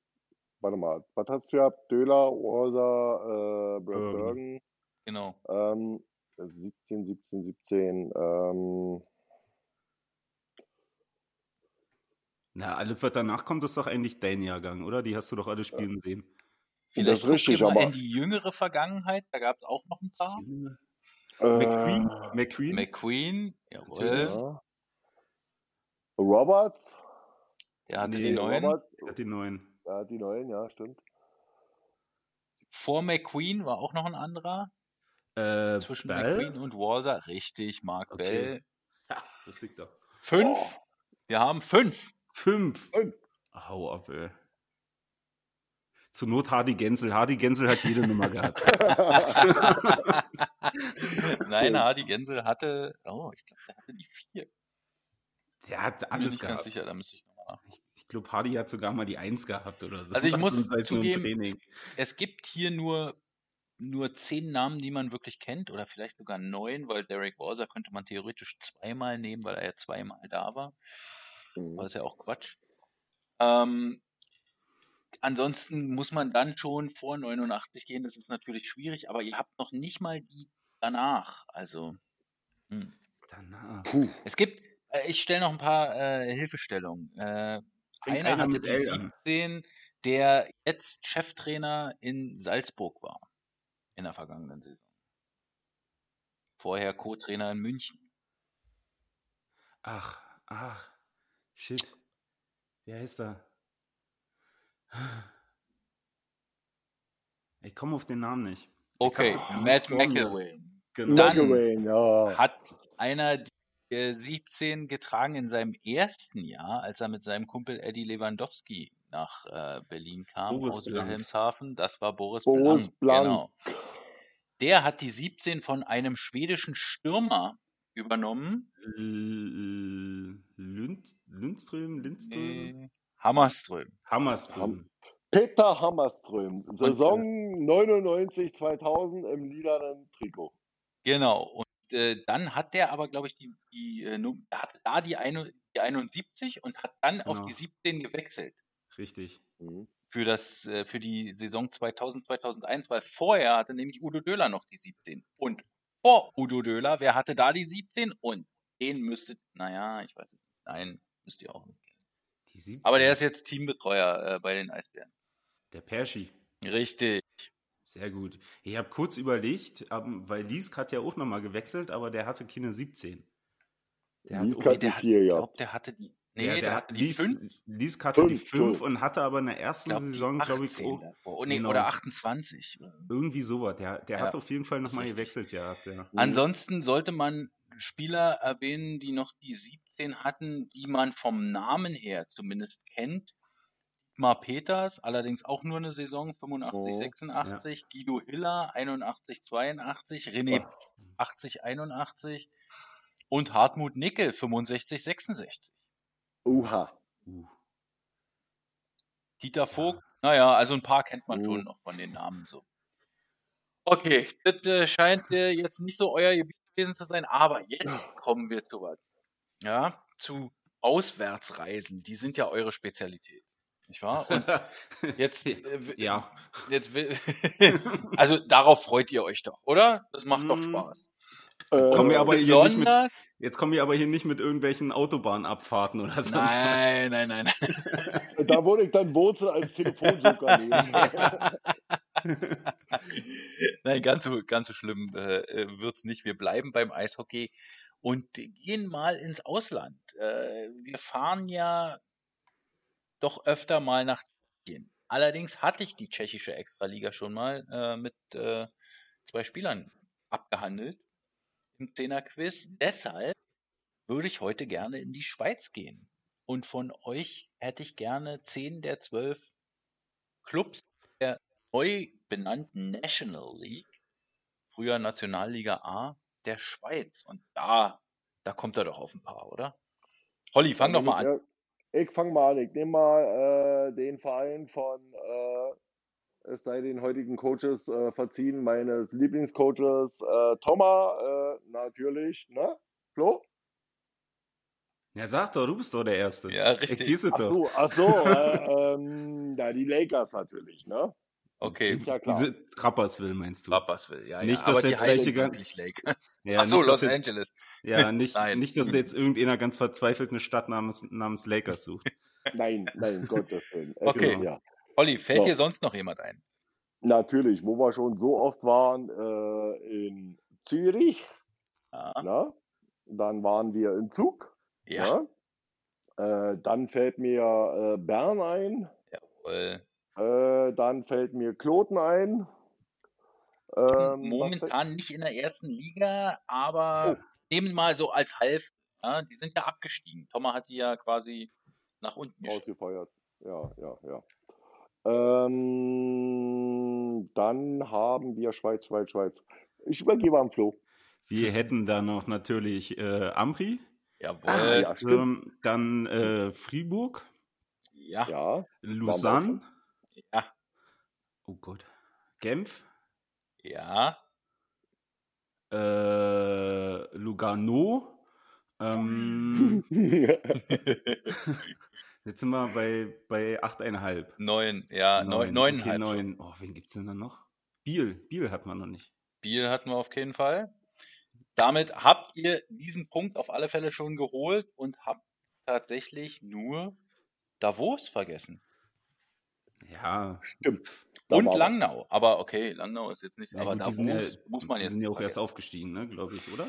Warte mal, was hast du gehabt? Döler, Orsa, äh, Brad
Bergen.
Bergen.
genau.
Ähm, 17, 17, 17. Ähm,
Na, alles, was danach kommt, ist doch eigentlich dein Jahrgang, oder? Die hast du doch alle spielen sehen.
das
Vielleicht
ist
guckt
richtig,
mal
aber
in die jüngere Vergangenheit, da gab es auch noch ein paar.
McQueen?
äh,
McQueen?
McQueen, jawohl,
Natürlich.
ja. Roberts?
der hatte
Nee,
die neuen.
Der hat die neuen.
ja, die neuen, ja, stimmt.
Vor McQueen war auch noch ein anderer.
Äh,
Zwischen
Bell?
McQueen und Walser. Richtig, Mark
Okay.
Bell.
Ja, das liegt doch.
Fünf.
Oh.
Wir haben fünf.
Fünf.
Fünf.
Hau ab, ey. Zur Not Hardy Gensel. Hardy Gensel hat jede Nummer gehabt.
Nein, Hardy Gensel hatte, oh, ich glaube, der hatte die vier.
Der hat
Bin mir
alles
nicht ganz
gehabt.
sicher, da müsste ich nochmal nach.
Ich glaube, Hardy hat sogar mal die Eins gehabt oder so.
Also ich muss zugeben. Es gibt hier nur, nur zehn Namen, die man wirklich kennt, oder vielleicht sogar neun, weil Derek Walser könnte man theoretisch zweimal nehmen, weil er ja zweimal da war.
Mhm.
Aber ist ja auch Quatsch. Ähm, ansonsten muss man dann schon vor 89 gehen, das ist natürlich schwierig, aber ihr habt noch nicht mal die danach. Also, hm.
Danach.
Puh.
es gibt, äh, ich stelle noch ein paar äh, Hilfestellungen. Äh, einer
einer
hatte die
L an.
17, der jetzt Cheftrainer in Salzburg war in der vergangenen Saison. Vorher Co-Trainer in München.
Ach, ach. Shit. Wer heißt da? Ich komme auf den Namen nicht.
Okay, Matt. McElwain.
Genau.
Dann-
McElwain, ja.
hat einer die äh, 17 getragen in seinem ersten Jahr, als er mit seinem Kumpel Eddie Lewandowski nach äh, Berlin kam
Boris
aus
Blank.
Wilhelmshaven. Das war Boris,
Boris
Blank.
Blank.
Genau. Der hat die 17 von einem schwedischen Stürmer übernommen.
L- Lund, Lundström, Lindström?
Hammerström.
Hammerström.
Peter Hammerström, Saison 99, 2000 im lilanen Trikot.
Genau. Und äh, dann hat der aber, glaube ich, die, die äh, hatte da die, eine, die 71 und hat dann auf
Genau.
die 17 gewechselt.
Richtig.
Mhm.
für das äh, für die Saison 2000 2001, weil vorher hatte nämlich Udo Döhler noch die 17 und vor Udo Döhler, wer hatte da die 17 und den müsstet, naja, ich weiß es nicht, nein, müsst ihr auch nicht kennen.
Die 17.
Aber der ist jetzt Teambetreuer äh, bei den Eisbären.
Der Perschi.
Richtig.
Sehr gut. Ich habe kurz überlegt, ähm, weil Liesk hat ja auch nochmal gewechselt, aber der hatte keine 17. Der
Liesk hat die
der hat,
vier,
ich
ja.
glaube, der hatte die, nee,
der,
der, hatte die
Lies,
5,
Liesk hatte die
Fünf,
5
Entschuldigung.
und hatte aber in der ersten
glaub,
Saison, glaube ich,
18
auch
davor. Oh, nee,
Genau.
oder 28.
irgendwie sowas. Der, der
Ja,
hat auf jeden Fall nochmal gewechselt gehabt. Ja.
Mhm.
Ansonsten sollte man Spieler erwähnen, die noch die 17 hatten, die man vom Namen her zumindest kennt. Dietmar Peters, allerdings auch nur eine Saison 85,
Mhm.
86. Guido Hiller 81, 82. René
Ach.
80, 81. Und Hartmut Nickel 65, 66.
Uha.
Uh.
Dieter Vogt, naja, also ein paar kennt man
Mhm.
schon noch von den Namen so. Okay, das äh, scheint äh, jetzt nicht so euer Gebiet gewesen zu sein, aber jetzt kommen wir zu was. Ja, zu Auswärtsreisen. Die sind ja eure Spezialität. Nicht wahr? Und jetzt, äh,
ja.
jetzt will, also darauf freut ihr euch doch, oder? Das macht doch
Mm.
Spaß.
Jetzt kommen wir
Äh,
aber hier nicht mit, jetzt kommen wir aber hier nicht mit irgendwelchen Autobahnabfahrten oder sonst was.
Nein, nein, nein, nein.
Da würde ich dann Wurzel als Telefonjoker nehmen.
Nein, ganz so, ganz so schlimm äh, wird's nicht. Wir bleiben beim Eishockey und gehen mal ins Ausland. Äh, wir fahren ja doch öfter mal nach Tschechien. Allerdings hatte ich die tschechische Extraliga schon mal äh, mit äh, zwei Spielern abgehandelt im Zehner-Quiz. Deshalb würde ich heute gerne in die Schweiz gehen. Und von euch hätte ich gerne zehn der zwölf Clubs der neu benannten National League, früher Nationalliga A der Schweiz. Und da, da kommt er doch auf ein paar, oder? Holly, fang doch mal an.
Ja, Ich fange mal an. Ich nehme mal äh, den Verein von, äh, es sei den heutigen Coaches äh, verziehen, meines Lieblingscoaches äh, Thomas, äh, natürlich, ne? Flo?
Ja, sag doch, du bist doch der Erste.
Ja,
Ich
richtig.
es
Ach
doch.
so, ach so, äh, ähm, ja, die Lakers natürlich, ne?
Okay,
Ist ja klar.
Diese Trappersville meinst du?
Rapperswil, ja,
Nicht,
ja.
dass
aber
jetzt welche ganz-. Ja,
Ach so,
nicht,
Los
dass jetzt-
Angeles.
Ja, nicht, nicht, dass da jetzt irgendeiner ganz verzweifelt eine Stadt namens, namens Lakers sucht.
Nein, nein, Gottes Willen.
Okay.
Ja.
Holly, fällt
So.
dir sonst noch jemand ein?
Natürlich, wo wir schon so oft waren, äh, in Zürich,
Ja,
ne? Dann waren wir in Zug,
ja.
ne? Äh, dann fällt mir äh, Bern ein,
jawohl.
äh, dann fällt mir Kloten ein. Ähm, fällt-
Momentan nicht in der ersten Liga, aber
Oh.
nehmen mal so als Half. Ja, die sind ja abgestiegen. Thomas hat die ja quasi nach unten.
Ausgefeuert. Ja, ja, ja. Ähm, dann haben wir Schweiz, Schweiz, Schweiz. Ich übergebe an Flo.
Wir hätten da noch natürlich äh, Amri,
Jawohl.
Ah, ja, stimmt.
ähm, dann äh, Fribourg,
ja.
Ja,
Lausanne,
Ja.
oh Gott, Genf,
Ja.
äh, Lugano. Ähm, jetzt sind wir bei, bei 8,5.
Neun, ja, neun, neuneinhalb.
Okay,
schon.
neun. Oh, wen gibt's denn da noch? Biel, Biel hat man noch nicht.
Biel hatten wir auf jeden Fall. Damit habt ihr diesen Punkt auf alle Fälle schon geholt und habt tatsächlich nur Davos vergessen.
Ja,
stimmt.
Und. Langnau. Aber okay, Langnau ist jetzt nicht,
Ja,
aber
die
Davos
ja,
muss man
die
jetzt
sind ja auch erst
vergessen.
aufgestiegen, ne, glaube ich, oder?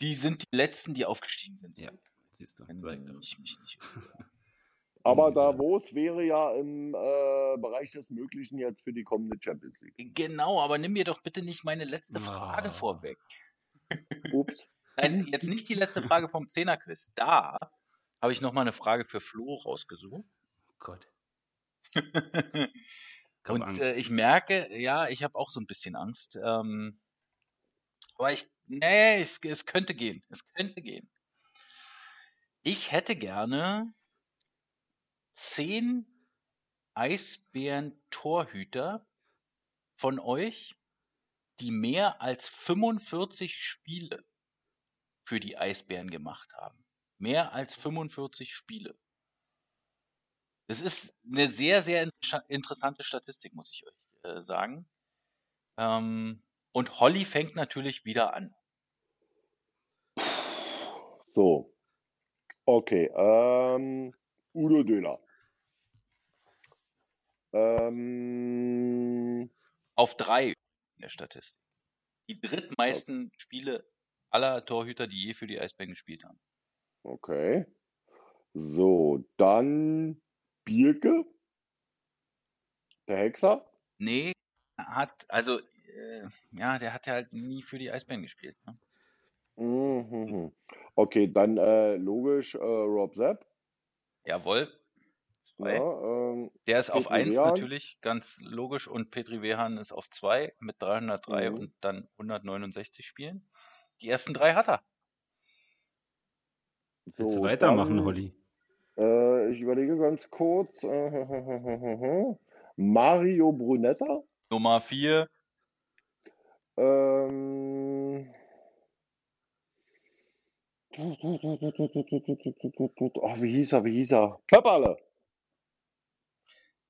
Die sind die letzten, die aufgestiegen sind.
Ja, siehst du.
Wenn
ich
mich nicht.
Aber
Irgendwie so.
Davos wäre ja im äh, Bereich des Möglichen jetzt für die kommende Champions League.
Genau, aber nimm mir doch bitte nicht meine letzte Frage
Ah.
vorweg.
Ups.
Nein, jetzt nicht die letzte Frage vom Zehnerquiz. Da habe ich noch mal eine Frage für Flo rausgesucht.
Gott. Ich hab
Und äh, ich merke, ja, ich habe auch so ein bisschen Angst. Ähm, aber ich, nee, es, es könnte gehen. Es könnte gehen. Ich hätte gerne zehn Eisbären-Torhüter von euch, die mehr als 45 Spiele für die Eisbären gemacht haben. Mehr als 45 Spiele. Das ist eine sehr, sehr inter- interessante Statistik, muss ich euch äh, sagen. Ähm, und Holly fängt natürlich wieder an.
So. Okay. Ähm, Udo Döler. Ähm,
Auf drei in der Statistik. Die drittmeisten Spiele aller Torhüter, die je für die Eisbären gespielt haben.
okay. So, dann Bierke. Der Hexer.
Nee, hat, also, äh, ja, der hat ja halt nie für die Eisbären gespielt. Ne?
Mhm. Okay, dann äh, logisch äh, Rob Sepp.
Jawohl. Zwei.
Ja, ähm,
Der ist auf
Petri
1
Wehan.
natürlich, ganz logisch. Und Petri Wehan ist auf 2 mit 303
Mhm.
und dann 169 Spielen. Die ersten drei hat er.
so,
Jetzt weitermachen,
dann,
Holly.
Äh, ich überlege ganz kurz. Äh, Mario Brunetta.
Nummer 4,
Ähm, Oh, wie hieß er, wie hieß er? Pöpperle.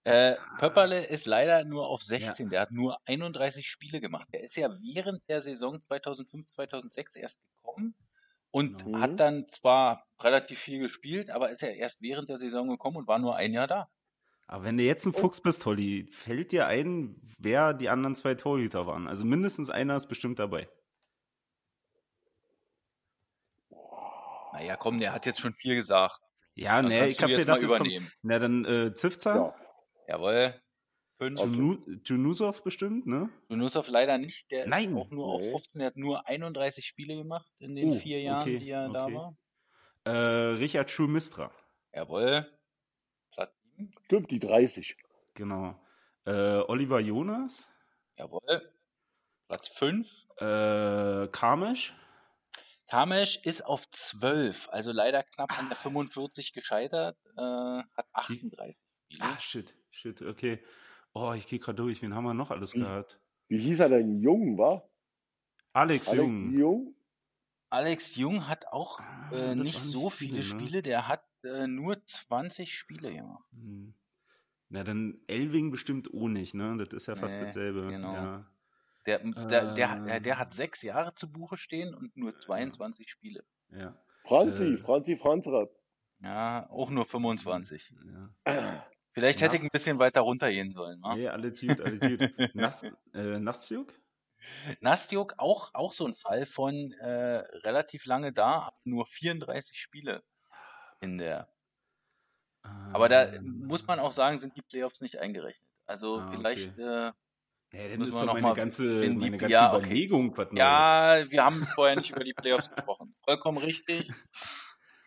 Äh, Pöpperle ist leider nur auf 16. Der hat nur 31 Spiele gemacht. Der ist ja während der Saison 2005, 2006 erst gekommen und
Genau.
hat dann zwar relativ viel gespielt, aber ist ja erst während der Saison gekommen und war nur ein Jahr da.
Aber wenn du jetzt ein Fuchs bist, Holly, fällt dir ein, wer die anderen zwei Torhüter waren? Also mindestens einer ist bestimmt dabei.
Naja, komm, der hat jetzt schon viel gesagt.
Ja, ne, ich
du
hab
jetzt
gedacht,
mal
das kommt,
übernehmen.
na dann äh, Zivza,
Ja.
Jawohl.
Junusov bestimmt, ne?
Yunusov leider nicht. Der
Nein.
ist auch nur auf
Nee.
15. Der hat nur 31 Spiele gemacht in den
Oh,
vier Jahren,
okay,
die er da
okay.
war.
Äh, Richard Schumistra,
Jawohl. Platz 7.
Stimmt, die 30.
genau. Äh, Oliver Jonas,
Jawohl. Platz 5.
äh, Karmisch,
Kamesh ist auf 12, also leider knapp an der 45 gescheitert, äh, hat 38 Spiele.
ah, shit, shit, okay. Oh, ich gehe gerade durch, wen haben wir noch alles
Hm.
gehabt?
Wie hieß er denn? Jung, war?
Alex,
Alex
Jung.
Jung?
Alex Jung hat auch
Ah,
äh, nicht so
nicht
viele
viele, ne?
Spiele, der hat äh, nur 20 Spiele gemacht.
Hm. Na, dann Elving bestimmt auch nicht, ne? Das ist ja fast
Nee,
dasselbe.
genau.
Ja.
Der, der, der, der, der
Ähm.
hat sechs Jahre zu Buche stehen und nur 22 Spiele.
ja.
Franzi,
Äh.
Franzi Franzrat.
Ja, auch nur 25.
ja.
Vielleicht hätte ich
Nas-
ein bisschen weiter runtergehen sollen. Ne?
Nee, alle gut. Nas, äh, Nastjuk?
Nastjuk auch, auch so ein Fall von äh, relativ lange da, nur 34 Spiele in der. Aber da
Ähm,
muss man auch sagen, sind die Playoffs nicht eingerechnet. Also
Ah,
vielleicht, äh,
Ja, dann
müssen
ist
wir
doch
noch
meine
mal
ganze,
in die-
meine ganze
ja, okay.
Überlegung was Neues.
ja, wir haben vorher nicht über die Playoffs gesprochen. Vollkommen richtig.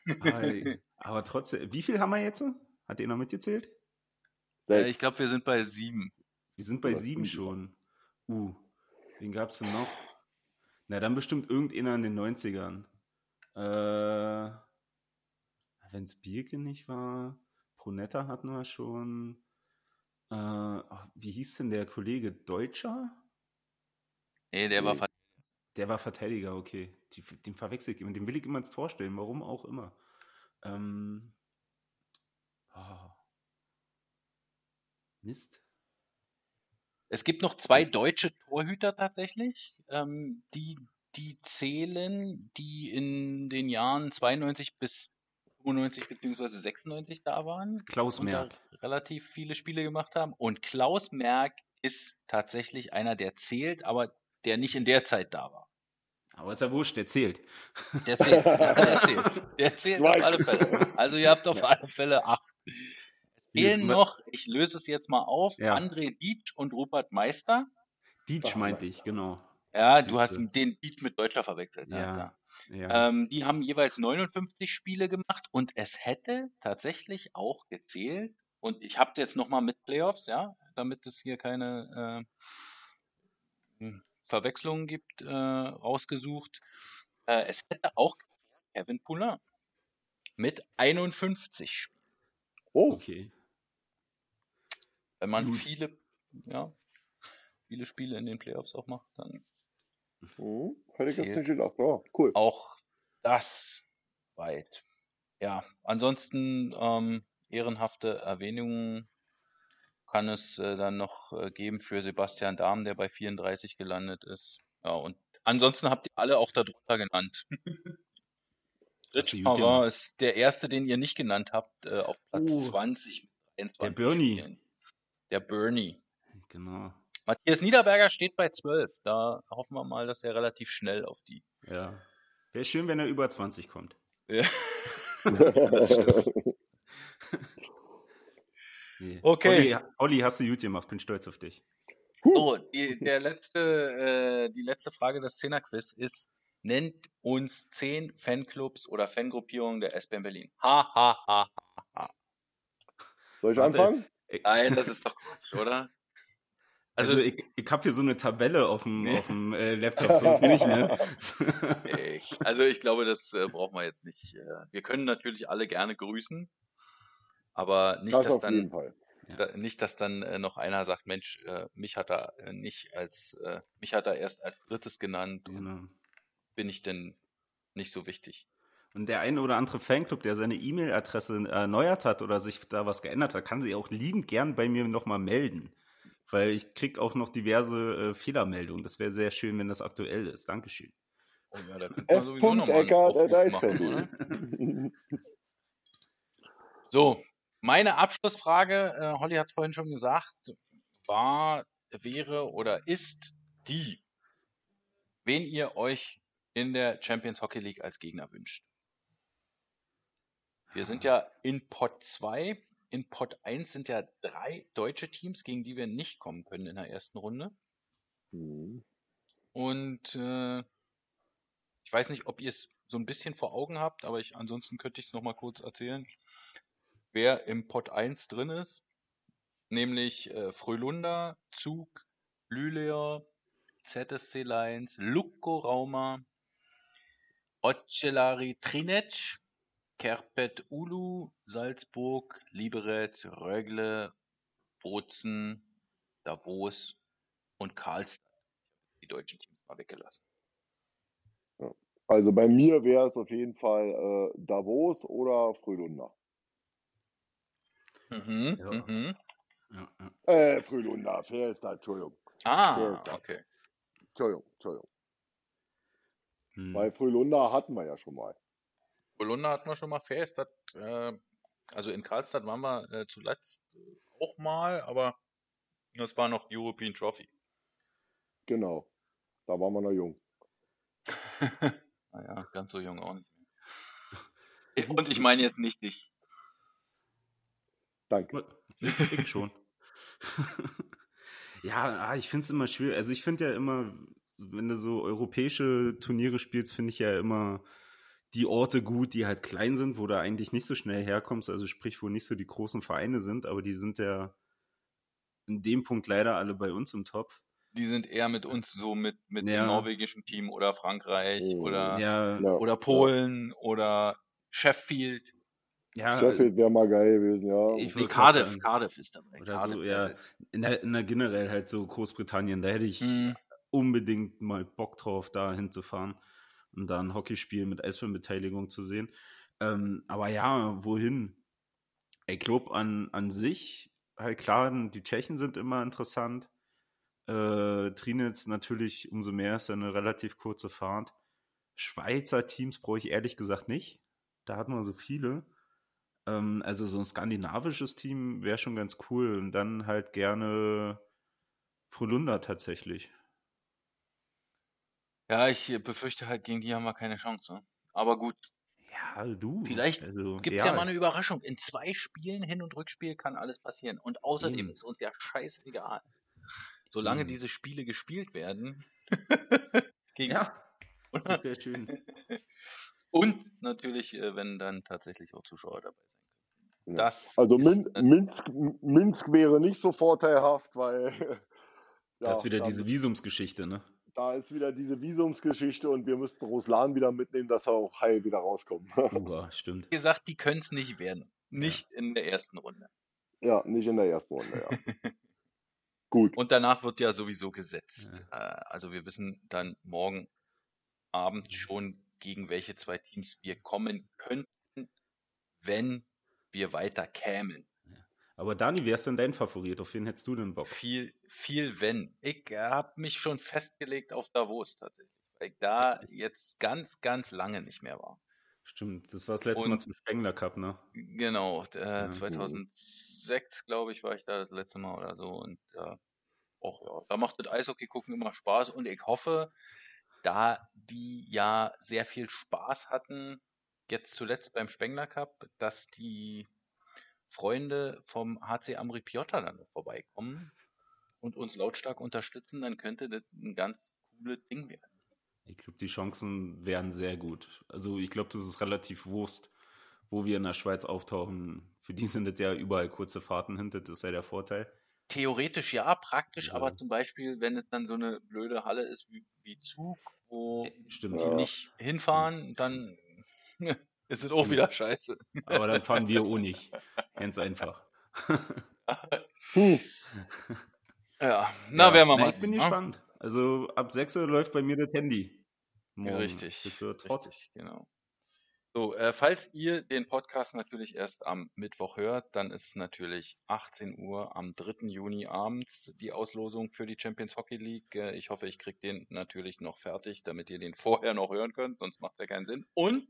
Aber, trotzdem, wie viel haben wir jetzt? Hat ihr noch mitgezählt?
Äh,
Sechs.
ich glaube, wir sind bei sieben.
Wir sind bei
Oder
sieben schon. Uh, wen gab's denn noch? Na, dann bestimmt irgendeiner in den 90ern. Äh, wenn es Birke nicht war, Brunetta hatten wir schon. Äh, wie hieß denn der Kollege? Deutscher?
Nee, der war
Nee.
ver-
Der war Verteidiger, okay. Die, den verwechsel ich immer. Den will ich immer ins Tor stellen, warum auch immer. Ähm, oh. Mist.
Es gibt noch zwei deutsche Torhüter tatsächlich, ähm, die, die zählen, die in den Jahren 92 bis 95 beziehungsweise 96 da waren
Klaus Merck.
relativ viele Spiele gemacht haben. Und Klaus Merck ist tatsächlich einer, der zählt, aber der nicht in der Zeit da war.
Aber ist ja wurscht, der zählt.
Der zählt. der zählt. Der zählt auf alle Fälle. Also ihr habt auf alle Fälle acht. Es fehlen noch, ich löse es jetzt mal auf,
Ja.
André Dietsch und Rupert Meister.
Dietsch meinte ich, genau.
Ja, du hast den Dietsch mit Deutscher verwechselt. Ja,
Ja. Ja.
Ähm, die haben jeweils 59 Spiele gemacht und es hätte tatsächlich auch gezählt. Und ich habe jetzt nochmal mit Playoffs, ja, damit es hier keine äh, hm, Verwechslungen gibt, äh, rausgesucht. Äh, es hätte auch Kevin Poulin mit 51 Spielen.
Oh,
okay.
Wenn man
Gut.
viele, ja, viele Spiele in den Playoffs auch macht, dann
hm, hätte ich jetzt
Zählt.
nicht gedacht. Ja, cool.
auch das weit. Ja, ansonsten ähm, ehrenhafte Erwähnungen kann es äh, dann noch äh, geben für Sebastian Dahm, der bei 34 gelandet ist. Ja, und ansonsten habt ihr alle auch darunter genannt. Rich
gemacht.
ist der erste, den ihr nicht genannt habt, äh, auf Platz
Oh.
20 mit 23
Der Bernie.
Spielen. Der Bernie.
Genau.
Matthias Niederberger steht bei 12. Da hoffen wir mal, dass er relativ schnell auf die.
Ja. Wäre schön, wenn er über 20 kommt.
Ja.
Nee.
Okay.
Olli, Olli, hast du gut gemacht, bin stolz auf dich.
So, die, der letzte, äh, die letzte Frage des Zehner-Quiz ist, nennt uns zehn Fanclubs oder Fangruppierungen der SBM Berlin. Ha, ha, ha, ha.
Soll ich
Warte.
anfangen?
Nein, das ist doch Quatsch, oder?
Also,
Also,
ich, ich habe hier so eine Tabelle auf dem,
Nee.
auf dem äh, Laptop, sonst nicht, ne?
ich, also ich glaube, das äh, brauchen wir jetzt nicht. Äh, wir können natürlich alle gerne grüßen, aber nicht,
Das
dass dann, da, nicht, dass dann äh, noch einer sagt, Mensch, äh, mich hat er äh, nicht als, äh, mich hat er erst als drittes genannt und
genau.
bin ich denn nicht so wichtig.
Und der eine oder andere Fanclub, der seine E-Mail-Adresse erneuert hat oder sich da was geändert hat, kann sich auch liebend gern bei mir nochmal melden. Weil ich krieg auch noch diverse äh, Fehlermeldungen. Das wäre sehr schön, wenn das aktuell ist. Dankeschön.
Oh ja, da könnte man sowieso noch mal einen Aufruf machen. So, meine Abschlussfrage, äh, Holly hat es vorhin schon gesagt, war, wäre oder ist die, wen ihr euch in der Champions Hockey League als Gegner wünscht. Wir sind ja in Pot 2. In Pot 1 sind ja drei deutsche Teams, gegen die wir nicht kommen können in der ersten Runde.
Mhm.
Und äh, ich weiß nicht, ob ihr es so ein bisschen vor Augen habt, aber ich, ansonsten könnte ich es nochmal kurz erzählen, wer im Pot 1 drin ist. Nämlich äh, Frölunda, Zug, Lülea, ZSC Lions, Lukko Rauma, Ocelari Trinec, Kerpet Ulu, Salzburg, Liberec, Rögle, Bozen, Davos und Karlstadt. Die deutschen Teams mal weggelassen.
Also bei mir wäre es auf jeden Fall äh, Davos oder Frölunda.
Mhm,
Ja.
mhm.
Ja, ja.
Äh, ist das, Entschuldigung.
Ah,
da?
okay.
Entschuldigung, Entschuldigung.
Hm.
Weil Frölunda hatten wir ja schon mal.
Bologna hatten wir schon mal fest. Das, äh, also in Karlstadt waren wir äh, zuletzt auch mal, aber das war noch European Trophy.
Genau. Da waren wir noch jung.
naja, ganz so jung auch nicht mehr. Und ich meine jetzt nicht dich.
Danke.
Ich, ich schon. ja, ah, ich finde es immer schwierig. Also ich finde ja immer, wenn du so europäische Turniere spielst, finde ich ja immer die Orte gut, die halt klein sind, wo du eigentlich nicht so schnell herkommst. Also sprich, wo nicht so die großen Vereine sind, aber die sind ja in dem Punkt leider alle bei uns im Topf.
Die sind eher mit uns so mit, mit
Ja.
dem norwegischen Team oder Frankreich
Mhm.
oder,
Ja,
Ja,
oder Polen oder Sheffield.
ja,
Sheffield wäre mal geil gewesen, ja.
Ich wollte
Cardiff,
sagen,
Cardiff ist dabei.
Oder
Cardiff
so, ja. in der, in der generell halt so Großbritannien, da hätte ich
Mhm.
unbedingt mal Bock drauf, da hinzufahren und da ein Hockeyspiel mit Eisbärenbeteiligung zu sehen. Ähm, aber ja, wohin? Ich glaube an, an sich, halt klar, die Tschechen sind immer interessant. Äh, Trinitz natürlich umso mehr ist eine relativ kurze Fahrt. Schweizer Teams brauche ich ehrlich gesagt nicht. Da hatten wir so viele. Ähm, also so ein skandinavisches Team wäre schon ganz cool. Und dann halt gerne Frölunda tatsächlich.
Ja, ich äh, befürchte halt, gegen die haben wir keine Chance. Ne? Aber gut,
Ja, du.
Vielleicht
also,
gibt's ja. mal eine Überraschung. In zwei Spielen, Hin- und Rückspiel, kann alles passieren. Und außerdem
Eben.
ist uns ja scheißegal. Solange
Eben.
diese Spiele gespielt werden. gegen,
Ja, das wäre schön.
Und natürlich, äh, wenn dann tatsächlich auch Zuschauer dabei sein können.
Ja.
Das
Also Min Minsk, Minsk wäre nicht so vorteilhaft, weil ja,
das ist wieder diese Visumsgeschichte, ne?
Da ist wieder diese Visumsgeschichte und wir müssten Ruslan wieder mitnehmen, dass wir auch heil wieder rauskommen.
Ja, stimmt.
Wie gesagt, die können es nicht werden. Nicht in der ersten Runde.
ja, nicht in der ersten Runde, ja. Gut.
Und danach wird ja sowieso gesetzt. Äh, also wir wissen dann morgen Abend schon, gegen welche zwei Teams wir kommen könnten, wenn wir weiter kämen.
Aber Dani, wer ist denn dein Favorit? Auf wen hättest du denn Bock?
Viel, viel wenn. Ich habe mich schon festgelegt auf Davos tatsächlich, weil ich da jetzt ganz, ganz lange nicht mehr war.
Stimmt, das war das letzte Mal
Und-
zum Spengler Cup, ne?
Genau, äh,
Ja.
2006, glaube ich, war ich da das letzte Mal oder so. Und äh, auch, ja, da macht das Eishockey gucken immer Spaß. Und ich hoffe, da die ja sehr viel Spaß hatten, jetzt zuletzt beim Spengler Cup, dass die Freunde vom HC Amri Piotta dann noch vorbeikommen und uns lautstark unterstützen, dann könnte das ein ganz cooles Ding werden.
Ich glaube, die Chancen wären sehr gut. Also ich glaube, das ist relativ Wurst, wo wir in der Schweiz auftauchen. Für die sind das ja überall kurze Fahrten hinter, das ist ja der Vorteil.
Theoretisch ja, praktisch,
So.
aber zum Beispiel, wenn es dann so eine blöde Halle ist wie, wie Zug, wo
Stimmt.
die
Ja.
nicht hinfahren, dann ist es auch wieder scheiße.
Aber dann fahren wir auch nicht. Ganz einfach.
Hm.
Ja, na,
Ja,
werden wir
na,
mal
Ich bin
sehen, ne?
gespannt. Also ab 6 Uhr läuft bei mir das Handy.
Ja,
Morgen.
richtig.
Das wird hot.
Richtig, genau. So, äh, falls ihr den Podcast natürlich erst am Mittwoch hört, dann ist es natürlich 18 Uhr am 3. Juni abends die Auslosung für die Champions Hockey League. Äh, ich hoffe, ich kriege den natürlich noch fertig, damit ihr den vorher noch hören könnt, sonst macht er keinen Sinn. Und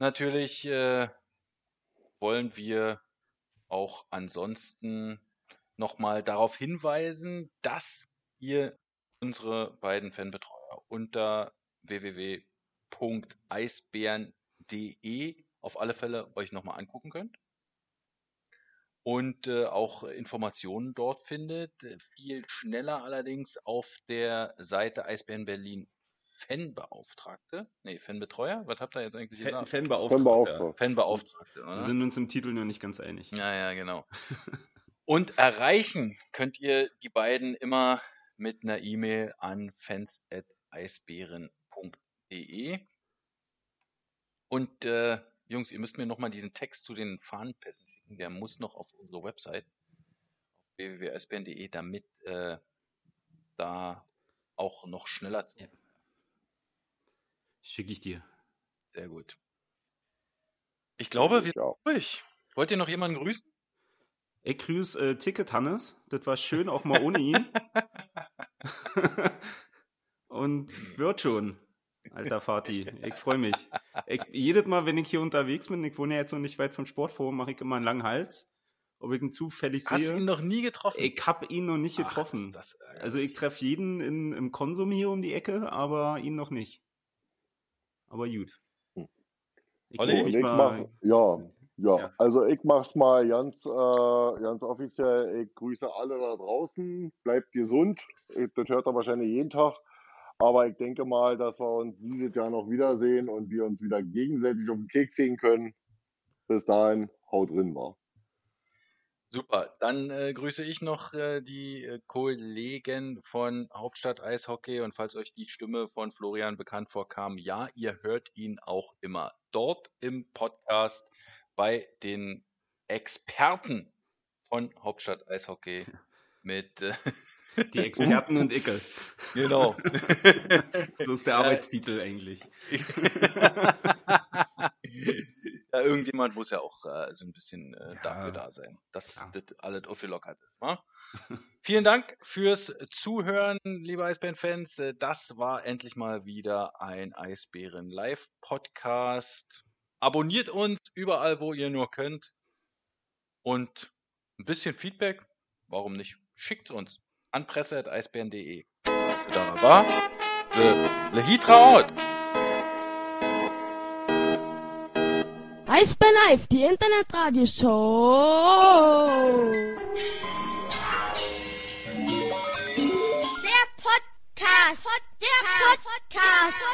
natürlich äh, wollen wir auch ansonsten nochmal darauf hinweisen, dass ihr unsere beiden Fanbetreuer unter www.eisbären.de auf alle Fälle euch nochmal angucken könnt und äh, auch Informationen dort findet. Viel schneller allerdings auf der Seite Eisbären Berlin Fanbeauftragte. Nee, Fanbetreuer? Was habt ihr jetzt eigentlich
Fan,
gesagt?
Fanbeauftragter.
Fanbeauftragter.
Fanbeauftragte,
Wir sind uns im Titel noch nicht ganz einig.
Ja, ja, genau. Und erreichen könnt ihr die beiden immer mit einer E-Mail an fans.eisbären.de. Und äh, Jungs, ihr müsst mir nochmal diesen Text zu den Fahnenpässen schicken. Der muss noch auf unsere Website www.eisbären.de, damit äh, da auch noch schneller zu.
Schicke ich dir.
Sehr gut. Ich glaube, wir sind durch. Wollt ihr noch jemanden grüßen?
Ich grüße äh, Ticket Hannes. Das war schön, auch mal ohne ihn. Und wird schon, alter Vati. Ich freue mich. Ich, jedes Mal, wenn ich hier unterwegs bin, ich wohne ja jetzt noch nicht weit vom Sportforum, mache ich immer einen langen Hals. Ob ich ihn zufällig
Hast du
sehe.
ihn noch nie getroffen?
Ich hab ihn noch nicht
Ach,
getroffen. also ich treffe jeden in, im Konsum hier um die Ecke, aber ihn noch nicht. Aber gut.
Hm.
Ich
Und
ich
ich
mal-
mach, ja, ja,
Ja.
also ich mach's mal ganz, äh, ganz offiziell. Ich grüße alle da draußen. Bleibt gesund. Das hört er wahrscheinlich jeden Tag. Aber ich denke mal, dass wir uns dieses Jahr noch wiedersehen und wir uns wieder gegenseitig auf den Keks sehen können. Bis dahin, haut drin war.
Super, dann äh, grüße ich noch äh, die äh, Kollegen von Hauptstadt Eishockey und falls euch die Stimme von Florian bekannt vorkam, ja, ihr hört ihn auch immer dort im Podcast bei den Experten von Hauptstadt Eishockey mit äh,
Die Experten und Icke.
genau.
So ist der Arbeitstitel eigentlich.
ja, irgendjemand muss ja auch äh, so ein bisschen äh,
Ja.
dafür da sein, dass
Ja.
das alles aufgelockert ist. wa? Vielen Dank fürs Zuhören, liebe Eisbären-Fans. Äh, Das war endlich mal wieder ein Eisbären-Live-Podcast. Abonniert uns überall, wo ihr nur könnt. Und ein bisschen Feedback, warum nicht? Schickt uns an presse.eisbären.de. Da war Le, le Hitra out.
Eisbär Live, die Internetradioshow.
Der Podcast. Der Podcast.